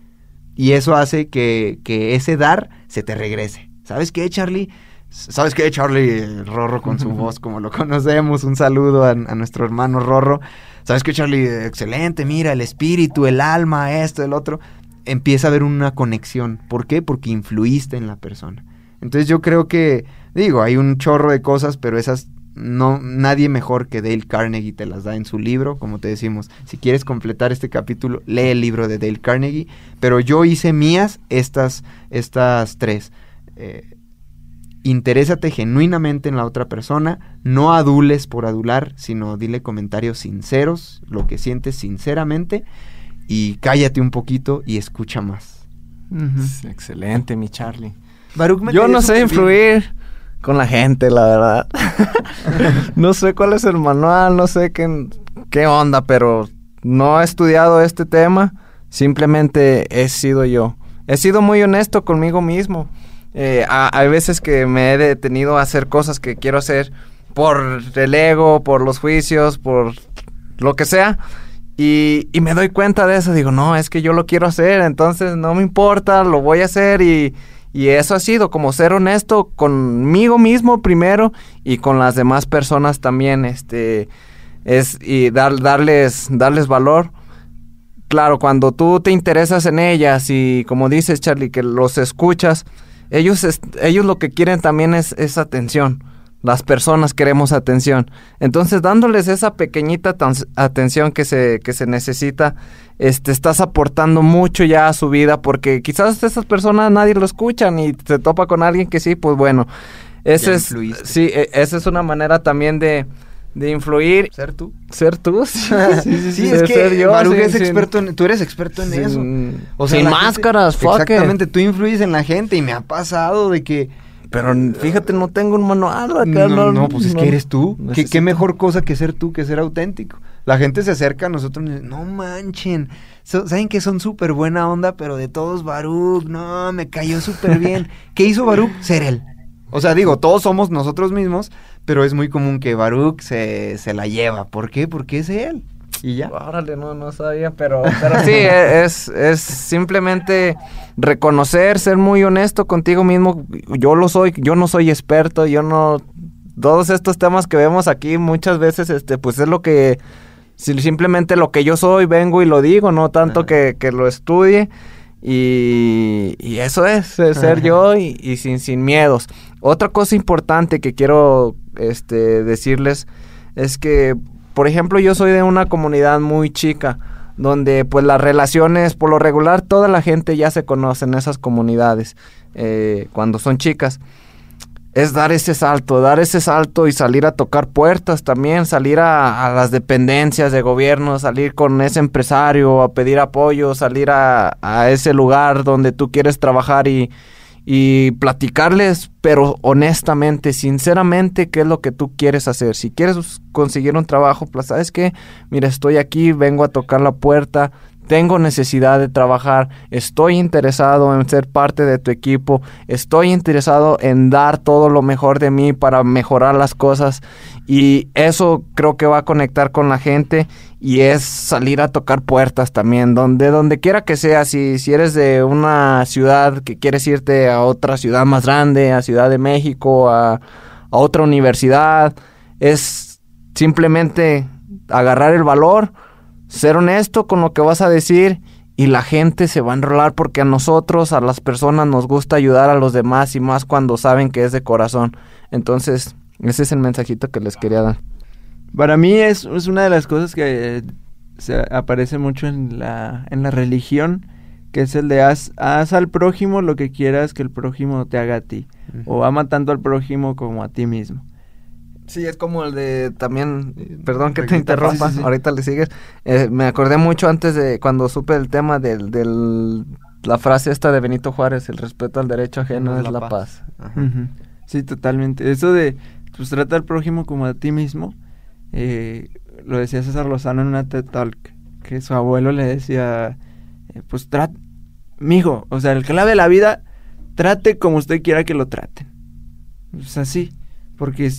Y eso hace que, que ese dar se te regrese. ¿Sabes qué, Charlie? ¿Sabes qué, Charlie? Rorro con su *laughs* voz, como lo conocemos. Un saludo a, a nuestro hermano Rorro. ¿Sabes qué, Charlie? Excelente, mira, el espíritu, el alma, esto, el otro. Empieza a haber una conexión. ¿Por qué? Porque influiste en la persona. Entonces yo creo que, digo, hay un chorro de cosas, pero esas no nadie mejor que Dale Carnegie te las da en su libro, como te decimos. Si quieres completar este capítulo, lee el libro de Dale Carnegie, pero yo hice mías estas estas tres. Eh, interésate genuinamente en la otra persona, no adules por adular, sino dile comentarios sinceros, lo que sientes sinceramente y cállate un poquito y escucha más. Sí, Excelente, mi Charlie. Baruch Yo no sé bien. influir con la gente, la verdad. *laughs* no sé cuál es el manual, no sé qué, qué onda, pero no he estudiado este tema. Simplemente he sido yo. He sido muy honesto conmigo mismo. Eh, ha- hay veces que me he detenido a hacer cosas que quiero hacer por el ego, por los juicios, por lo que sea. Y, y me doy cuenta de eso. Digo, no, es que yo lo quiero hacer, entonces no me importa, lo voy a hacer. Y, y eso ha sido como ser honesto conmigo mismo primero y con las demás personas también. Este es y dar, darles, darles valor. Claro, cuando tú te interesas en ellas y como dices Charlie, que los escuchas, ellos, ellos lo que quieren también es, es atención. Las personas queremos atención. Entonces, dándoles esa pequeñita atención que se, que se necesita, este, estás aportando mucho ya a su vida, porque quizás esas personas nadie lo escuchan y se topa con alguien que sí, pues bueno. Ese es, sí, e- esa es una manera también de, de influir. Ser tú. Ser tú, *laughs* sí, sí, Sí, de es que yo, sí, es sin- experto en, tú eres experto en sin- eso. sin la gente- máscaras, it. Exactamente, tú influyes en la gente y me ha pasado de que Pero fíjate, no tengo un manual acá, no, no, no, pues es no. que eres tú. ¿Qué, qué mejor cosa que ser tú, que ser auténtico. La gente se acerca a nosotros y dice, no manchen, so- saben que son súper buena onda, pero de todos Baruch, no, me cayó súper bien. *laughs* ¿Qué hizo Baruch? Ser él. O sea, digo, todos somos nosotros mismos, pero es muy común que Baruch se, se la lleva. ¿Por qué? Porque es él. ¿Y ya? Órale, no, no sabía, pero, *laughs* pero sí, e, es, es simplemente reconocer, ser muy honesto contigo mismo. Yo lo soy, yo no soy experto, yo no... Todos estos temas que vemos aquí muchas veces, este, pues es lo que... Simplemente lo que yo soy, vengo y lo digo, no tanto que, que lo estudie. Y, y, eso es, ser yo y, y, sin, sin miedos. Otra cosa importante que quiero este, decirles es que, por ejemplo, yo soy de una comunidad muy chica, donde pues las relaciones, por lo regular, toda la gente ya se conoce en esas comunidades eh, cuando son chicas. Es dar ese salto, dar ese salto y salir a tocar puertas también, salir a, las dependencias de gobierno, salir con ese empresario a pedir apoyo, salir a, a ese lugar donde tú quieres trabajar y, y platicarles, pero honestamente, sinceramente, qué es lo que tú quieres hacer. Si quieres conseguir un trabajo, pues sabes que, mira, estoy aquí, vengo a tocar la puerta, tengo necesidad de trabajar, estoy interesado en ser parte de tu equipo, estoy interesado en dar todo lo mejor de mí para mejorar las cosas. Y eso creo que va a conectar con la gente y es salir a tocar puertas también, donde donde quiera que sea, si, si eres de una ciudad que quieres irte a otra ciudad más grande, a Ciudad de México, a, a otra universidad, es simplemente agarrar el valor, ser honesto con lo que vas a decir y la gente se va a enrolar porque a nosotros, a las personas nos gusta ayudar a los demás y más cuando saben que es de corazón. Entonces, ese es el mensajito que les quería dar. Para mí es, es una de las cosas que se aparece mucho en la, en la religión, que es el de haz, haz al prójimo lo que quieras que el prójimo te haga a ti. Uh -huh. O ama tanto al prójimo como a ti mismo. Sí, es como el de también, perdón que te interrumpa, sí, sí, sí. ahorita le sigues. Eh, me acordé mucho antes de cuando supe el tema del, del, la frase esta de Benito Juárez, el respeto al derecho ajeno no es la, la paz. paz. Uh -huh. Sí, totalmente. Eso de, pues trata al prójimo como a ti mismo. Eh, lo decía César Lozano en una TED Talk, que su abuelo le decía, eh, pues trate, mijo, o sea, el clave de la vida, trate como usted quiera que lo traten. Pues así, porque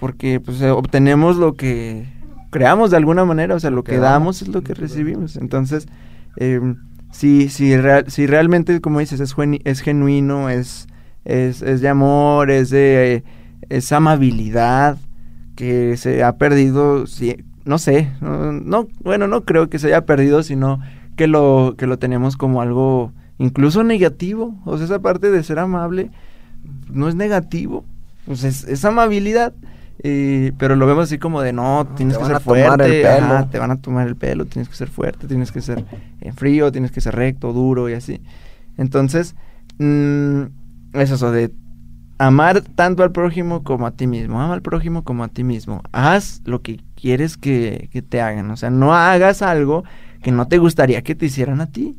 porque pues eh, obtenemos lo que creamos de alguna manera, o sea, lo que, que damos es lo que recibimos. Entonces, eh, si, si, real, si realmente, como dices, es, es genuino, es, es, es, de amor, es de es amabilidad, que se ha perdido, si, no sé, no, no, bueno, no creo que se haya perdido, sino que lo, que lo tenemos como algo incluso negativo, o sea, esa parte de ser amable no es negativo, pues es, es amabilidad. Eh, pero lo vemos así como de no, tienes que ser fuerte, ajá, te van a tomar el pelo, tienes que ser fuerte, tienes que ser eh, frío, tienes que ser recto, duro y así. Entonces, mmm, es eso de amar tanto al prójimo como a ti mismo, ama al prójimo como a ti mismo, haz lo que quieres que, que te hagan, o sea, no hagas algo que no te gustaría que te hicieran a ti.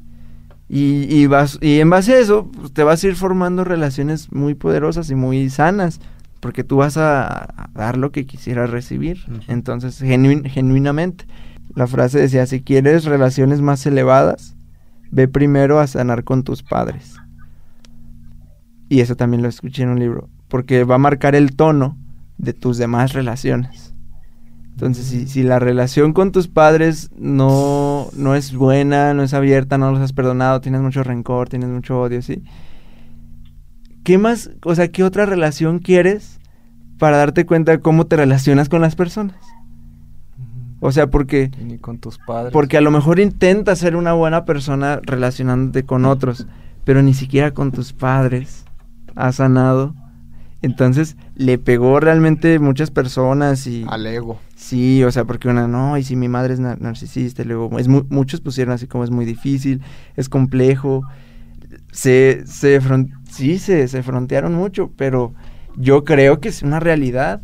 Y, y, vas, y en base a eso, pues, te vas a ir formando relaciones muy poderosas y muy sanas porque tú vas a, dar lo que quisieras recibir. Uh -huh. Entonces, genu genuinamente. La frase decía, si quieres relaciones más elevadas, ve primero a sanar con tus padres. Y eso también lo escuché en un libro, porque va a marcar el tono de tus demás relaciones. Entonces, si, si, la relación con tus padres no, no es buena, no es abierta, no los has perdonado, tienes mucho rencor, tienes mucho odio, ¿sí? ¿Qué más, o sea, qué otra relación quieres para darte cuenta de cómo te relacionas con las personas? O sea, porque... Ni con tus padres. Porque a lo mejor intentas ser una buena persona relacionándote con otros, pero ni siquiera con tus padres has sanado. Entonces le pegó realmente muchas personas y... Al ego. Sí, o sea, porque una, no, y si mi madre es nar narcisista, y luego es muchos pusieron así como es muy difícil, es complejo, se, se, sí, se, se frontearon mucho, pero yo creo que es una realidad.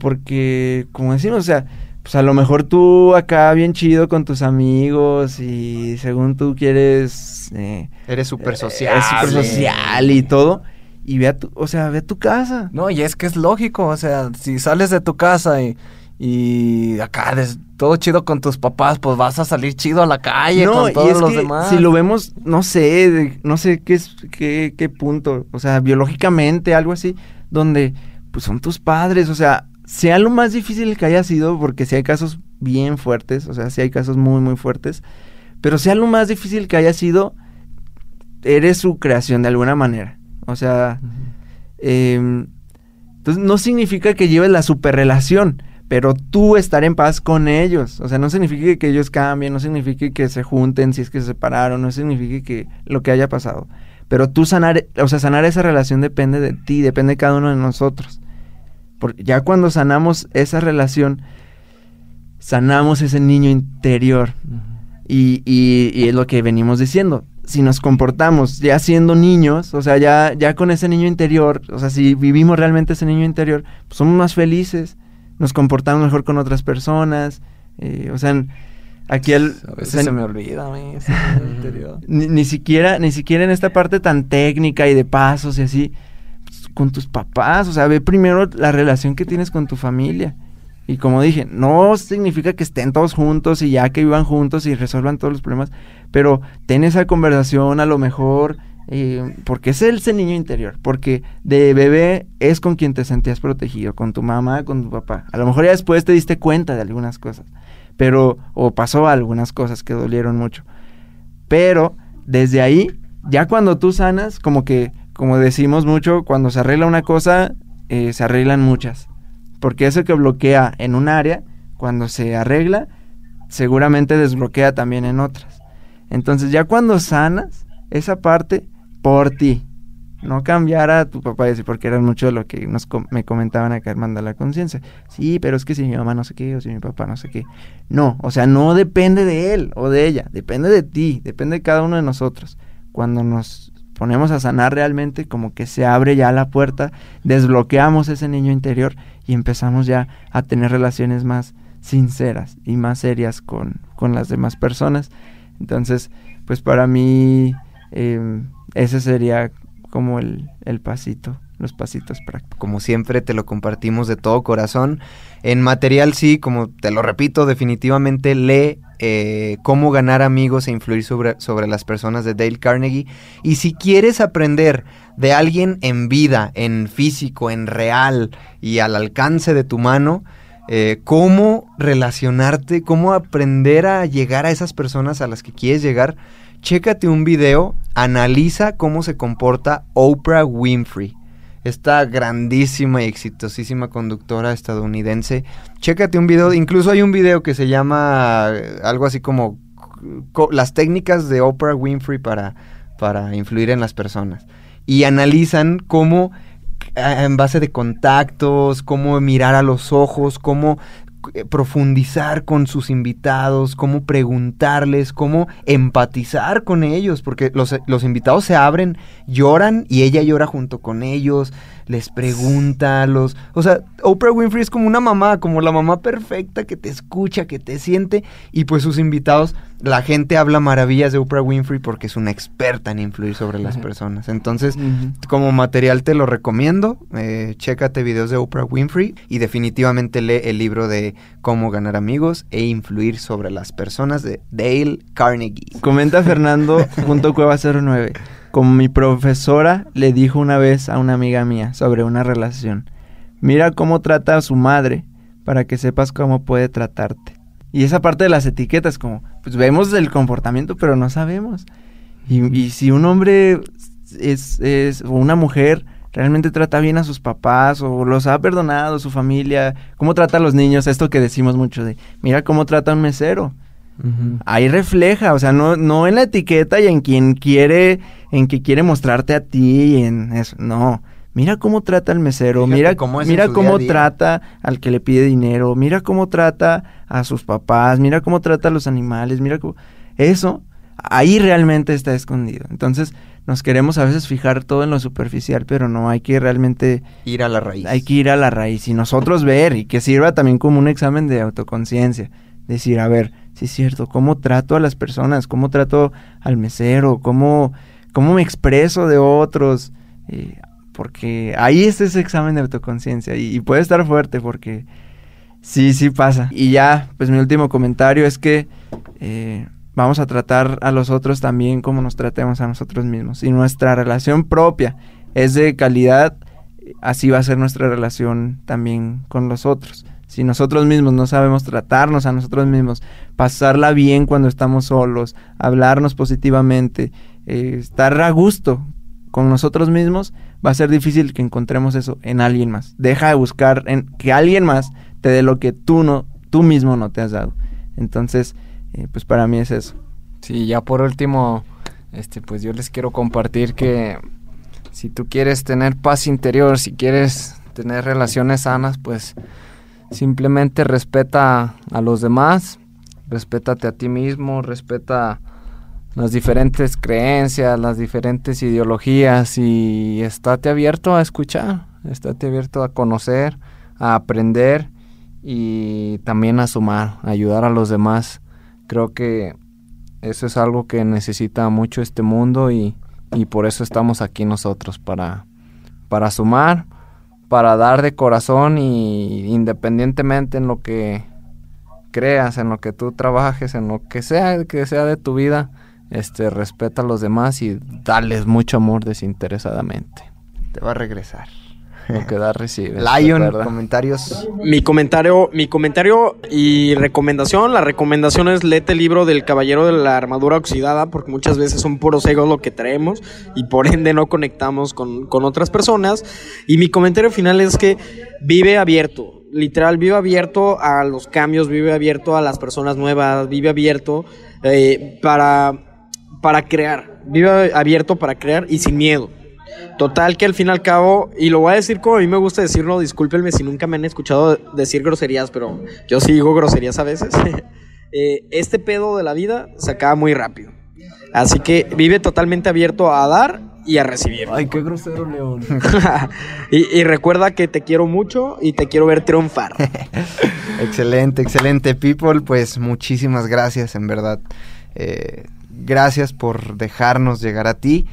Porque, como decimos, o sea, pues a lo mejor tú acá bien chido con tus amigos y según tú quieres... Eh, Eres súper social. Eres súper social y todo. Y ve a tu, o sea, ve a tu casa. No, y es que es lógico, o sea, si sales de tu casa y, y acá des, todo chido con tus papás, pues vas a salir chido a la calle no, con todos y es los que demás. Si lo vemos, no sé, de, no sé qué es, qué, qué punto, o sea, biológicamente, algo así, donde pues son tus padres, o sea, sea lo más difícil que haya sido, porque si hay casos bien fuertes, o sea, sí hay casos muy, muy fuertes, pero sea lo más difícil que haya sido, eres su creación de alguna manera. O sea, em, entonces no significa que lleves la superrelación, pero tú estar en paz con ellos. O sea, no significa que ellos cambien, no significa que se junten si es que se separaron, no significa que lo que haya pasado. Pero tú sanar, o sea, sanar esa relación depende de ti, depende de cada uno de nosotros. Porque ya cuando sanamos esa relación, sanamos ese niño interior. y, y, es lo que venimos diciendo. Si nos comportamos ya siendo niños, o sea, ya, ya con ese niño interior, o sea, si vivimos realmente ese niño interior, pues somos más felices, nos comportamos mejor con otras personas. Eh, o sea, aquí el... A veces se me olvida a mí ese interior. Ni, ni, siquiera, ni siquiera en esta parte tan técnica y de pasos y así, pues, con tus papás, o sea, ve primero la relación que tienes con tu familia. Y como dije, no significa que estén todos juntos y ya que vivan juntos y resuelvan todos los problemas, pero ten esa conversación a lo mejor porque es ese niño interior, porque de bebé es con quien te sentías protegido, con tu mamá, con tu papá. A lo mejor ya después te diste cuenta de algunas cosas, pero, o pasó algunas cosas que dolieron mucho. Pero desde ahí, ya cuando tú sanas, como que, como decimos mucho, cuando se arregla una cosa, eh, se arreglan muchas. Porque eso que bloquea en un área, cuando se arregla, seguramente desbloquea también en otras. Entonces ya cuando sanas esa parte, por ti. No cambiar a tu papá y decir, porque era mucho lo que nos me comentaban acá Hermanda la Conciencia. Sí, pero es que si mi mamá no sé qué, o si mi papá no sé qué. No, o sea, no depende de él o de ella, depende de ti, depende de cada uno de nosotros. Cuando nos ponemos a sanar realmente, como que se abre ya la puerta, desbloqueamos ese niño interior y empezamos ya a tener relaciones más sinceras y más serias con, con las demás personas. Entonces, pues para mí... Eh, ese sería como el, pasito, los pasitos prácticos. Como siempre te lo compartimos de todo corazón. En material sí, como te lo repito, definitivamente lee eh, Cómo ganar amigos e influir sobre, sobre las personas de Dale Carnegie. Y si quieres aprender de alguien en vida, en físico, en real y al alcance de tu mano, eh, cómo relacionarte, cómo aprender a llegar a esas personas a las que quieres llegar, chécate un video, analiza cómo se comporta Oprah Winfrey. Esta grandísima y exitosísima conductora estadounidense. Chécate un video, incluso hay un video que se llama eh, algo así como las técnicas de Oprah Winfrey para, para influir en las personas. Y analizan cómo eh, en base de contactos, cómo mirar a los ojos, cómo profundizar con sus invitados, cómo preguntarles, cómo empatizar con ellos, porque los, los, invitados se abren, lloran y ella llora junto con ellos, les pregunta, los... O sea, Oprah Winfrey es como una mamá, como la mamá perfecta que te escucha, que te siente, y pues sus invitados, la gente habla maravillas de Oprah Winfrey porque es una experta en influir sobre las personas. Entonces, como material te lo recomiendo, eh, chécate videos de Oprah Winfrey y definitivamente lee el libro de Cómo ganar amigos e influir sobre las personas de Dale Carnegie. Comenta Fernando *laughs* punto cueva 09. Como mi profesora le dijo una vez a una amiga mía sobre una relación, mira cómo trata a su madre para que sepas cómo puede tratarte. Y esa parte de las etiquetas, como, pues vemos el comportamiento, pero no sabemos. Y, si un hombre es, es, o una mujer realmente trata bien a sus papás o los ha perdonado, su familia, cómo trata a los niños, esto que decimos mucho de, mira cómo trata a un mesero. Ahí refleja, o sea, no, no en la etiqueta y en quien quiere, en que quiere mostrarte a ti y en eso, no. Mira cómo trata al mesero, mira cómo, mira cómo trata al que le pide dinero, mira cómo trata a sus papás, mira cómo trata a los animales, mira cómo... Eso, ahí realmente está escondido. Entonces, nos queremos a veces fijar todo en lo superficial, pero no, hay que realmente... Ir a la raíz. Hay que ir a la raíz y nosotros ver y que sirva también como un examen de autoconciencia. Decir, a ver, es cierto, cómo trato a las personas, cómo trato al mesero, cómo, cómo me expreso de otros, eh, porque ahí es ese examen de autoconciencia y, puede estar fuerte porque sí, sí pasa. Y ya, pues mi último comentario es que eh, vamos a tratar a los otros también como nos tratemos a nosotros mismos. Y nuestra relación propia es de calidad, así va a ser nuestra relación también con los otros Si nosotros mismos no sabemos tratarnos a nosotros mismos, pasarla bien cuando estamos solos, hablarnos positivamente, eh, estar a gusto con nosotros mismos, va a ser difícil que encontremos eso en alguien más. Deja de buscar en que alguien más te dé lo que tú no, tú mismo no te has dado. Entonces, eh, pues para mí es eso. Sí, ya por último, este, pues yo les quiero compartir que si tú quieres tener paz interior, si quieres tener relaciones sanas, pues simplemente respeta a los demás, respétate a ti mismo, respeta las diferentes creencias, las diferentes ideologías y estate abierto a escuchar, estate abierto a conocer, a aprender y también a sumar, a ayudar a los demás. Creo que eso es algo que necesita mucho este mundo y, y por eso estamos aquí nosotros, para, para sumar, para dar de corazón y independientemente en lo que creas, en lo que tú trabajes, en lo que sea que sea de tu vida, este respeta a los demás y dales mucho amor desinteresadamente. Te va a regresar. Lo que da recibe. Lion, comentarios. Mi comentario, mi comentario y recomendación, la recomendación es léete el libro del Caballero de la Armadura Oxidada, porque muchas veces son puros egos lo que traemos y por ende no conectamos con, con otras personas. Y mi comentario final es que vive abierto, literal, vive abierto a los cambios, vive abierto a las personas nuevas, vive abierto eh, para, para crear, vive abierto para crear y sin miedo. Total que al fin y al cabo, y lo voy a decir como a mí me gusta decirlo, discúlpenme si nunca me han escuchado decir groserías, pero yo sí digo groserías a veces. *laughs* Eh, este pedo de la vida se acaba muy rápido. Así que vive totalmente abierto a dar y a recibir. Ay, qué grosero, León. *laughs* y, y recuerda que te quiero mucho y te quiero ver triunfar. *laughs* excelente, excelente, people. Pues muchísimas gracias, en verdad. Eh, gracias por dejarnos llegar a ti.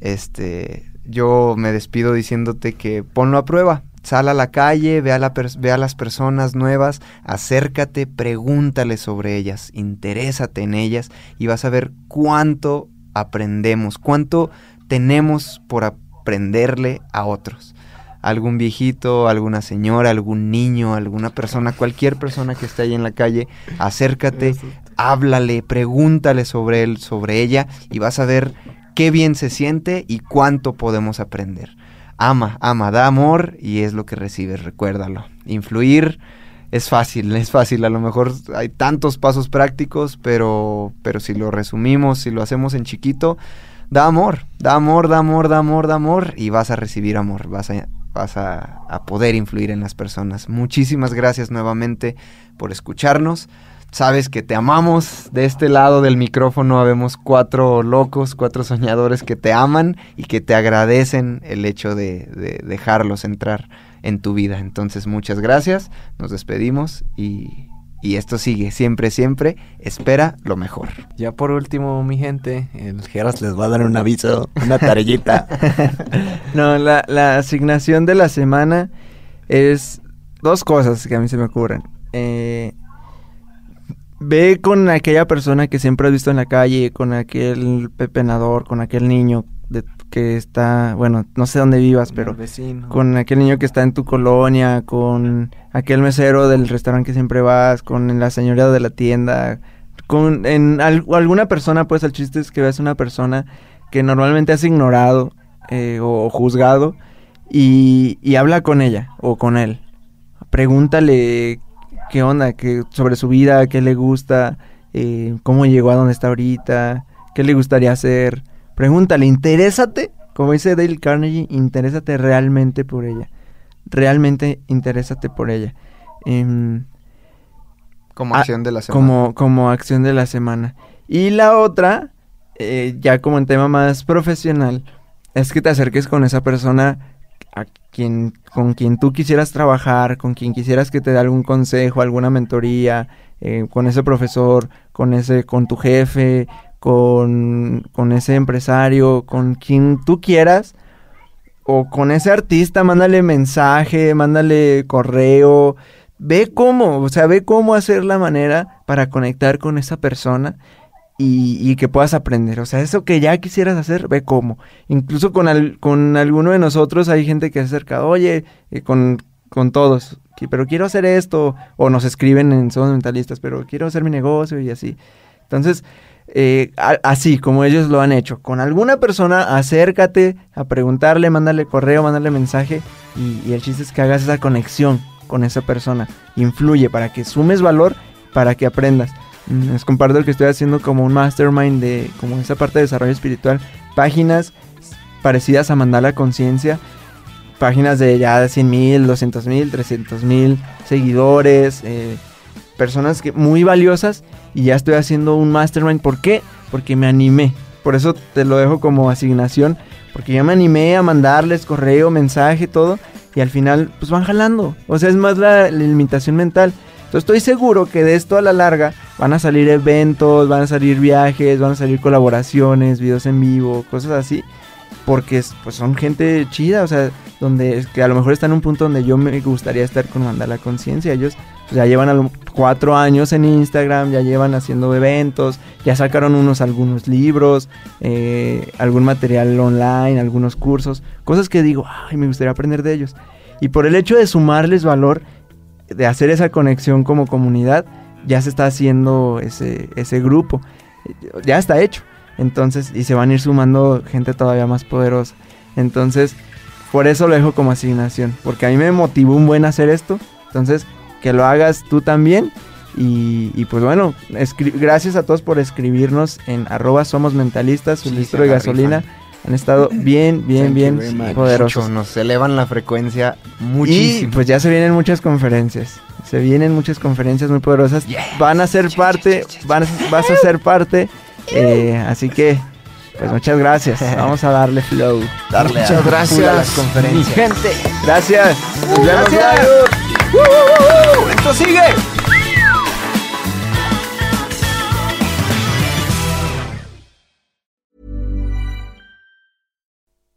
Este, yo me despido diciéndote que ponlo a prueba. Sal a la calle, ve a, la ve a las personas nuevas, acércate, pregúntale sobre ellas, interésate en ellas y vas a ver cuánto aprendemos, cuánto tenemos por aprenderle a otros. Algún viejito, alguna señora, algún niño, alguna persona, cualquier persona que esté ahí en la calle, acércate, háblale, pregúntale sobre él, sobre ella y vas a ver qué bien se siente y cuánto podemos aprender. Ama, ama, da amor y es lo que recibes, recuérdalo. Influir es fácil, *laughs* es fácil, a lo mejor hay tantos pasos prácticos, pero, pero si lo resumimos, si lo hacemos en chiquito, da amor, da amor, da amor, da amor, da amor y vas a recibir amor, vas a, vas a, a poder influir en las personas. Muchísimas gracias nuevamente por escucharnos. Sabes que te amamos. De este lado del micrófono habemos cuatro locos, cuatro soñadores que te aman y que te agradecen el hecho de, de dejarlos entrar en tu vida. Entonces, muchas gracias. Nos despedimos y, y esto sigue. Siempre, siempre. Espera lo mejor. Ya por último, mi gente, el Geras les va a dar un aviso, *laughs* una tarellita. *laughs* No, la, la asignación de la semana es dos cosas que a mí se me ocurren. Eh, ve con aquella persona que siempre has visto en la calle, con aquel pepenador, con aquel niño de- que está, bueno, no sé dónde vivas, pero vecino. con aquel niño que está en tu colonia, con aquel mesero del restaurante que siempre vas, con la señora de la tienda, con en al- alguna persona, pues el chiste es que veas una persona que normalmente has ignorado eh, o juzgado y, y habla con ella o con él. Pregúntale qué onda, qué, sobre su vida, qué le gusta, eh, cómo llegó a donde está ahorita, qué le gustaría hacer. Pregúntale, interésate, como dice Dale Carnegie, interésate realmente por ella. Realmente interésate por ella. Em, Como Ah, acción de la semana. como, como acción de la semana. Y la otra, eh, ya como en tema más profesional, es que te acerques con esa persona a quien, con quien tú quisieras trabajar, con quien quisieras que te dé algún consejo, alguna mentoría, eh, con ese profesor, con ese, con tu jefe, con, con ese empresario, con quien tú quieras, o con ese artista, mándale mensaje, mándale correo, ve cómo, o sea, ve cómo hacer la manera para conectar con esa persona y, y que puedas aprender. O sea, eso que ya quisieras hacer, ve cómo. Incluso con, al- con alguno de nosotros hay gente que se acerca, oye, eh, con, con todos, pero quiero hacer esto, o nos escriben en Somos Mentalistas, pero quiero hacer mi negocio y así. Entonces, eh, así como ellos lo han hecho, con alguna persona, acércate a preguntarle, mándale correo, mándale mensaje y el chiste es que hagas esa conexión con esa persona. Influye para que sumes valor, para que aprendas. Les comparto el que estoy haciendo como un mastermind de como esa parte de desarrollo espiritual. Páginas parecidas a Mandala Conciencia. Páginas de ya de 100 mil, 200 mil, 300 mil seguidores. Eh, personas que, muy valiosas. Y ya estoy haciendo un mastermind. ¿Por qué? Porque me animé. Por eso te lo dejo como asignación. Porque ya me animé a mandarles correo, mensaje, todo. Y al final, pues van jalando. O sea, es más la limitación mental. Entonces estoy seguro que de esto a la larga van a salir eventos, van a salir viajes, van a salir colaboraciones, videos en vivo, cosas así. Porque pues son gente chida, o sea, donde que a lo mejor está en un punto donde yo me gustaría estar con Mandala Conciencia. Ellos pues, ya llevan cuatro años en Instagram, ya llevan haciendo eventos, ya sacaron unos algunos libros, eh, algún material online, algunos cursos, cosas que digo, ay, me gustaría aprender de ellos. Y por el hecho de sumarles valor, de hacer esa conexión como comunidad, ya se está haciendo ese, ese grupo. Ya está hecho. Entonces, y se van a ir sumando gente todavía más poderosa. Entonces, por eso lo dejo como asignación. Porque a mí me motivó un buen hacer esto. Entonces, que lo hagas tú también. Y, pues bueno, gracias a todos por escribirnos en arroba somos mentalistas, su de gasolina han estado bien, bien, bien poderosos. nos elevan la frecuencia muchísimo. Y pues ya se vienen muchas conferencias. Se vienen muchas conferencias muy poderosas. van a ser parte, van vas a ser parte. Eh, así que, pues muchas gracias. Vamos a darle flow. Darle muchas gracias a las conferencias. Mi gente, gracias. Vemos, gracias. Esto sigue.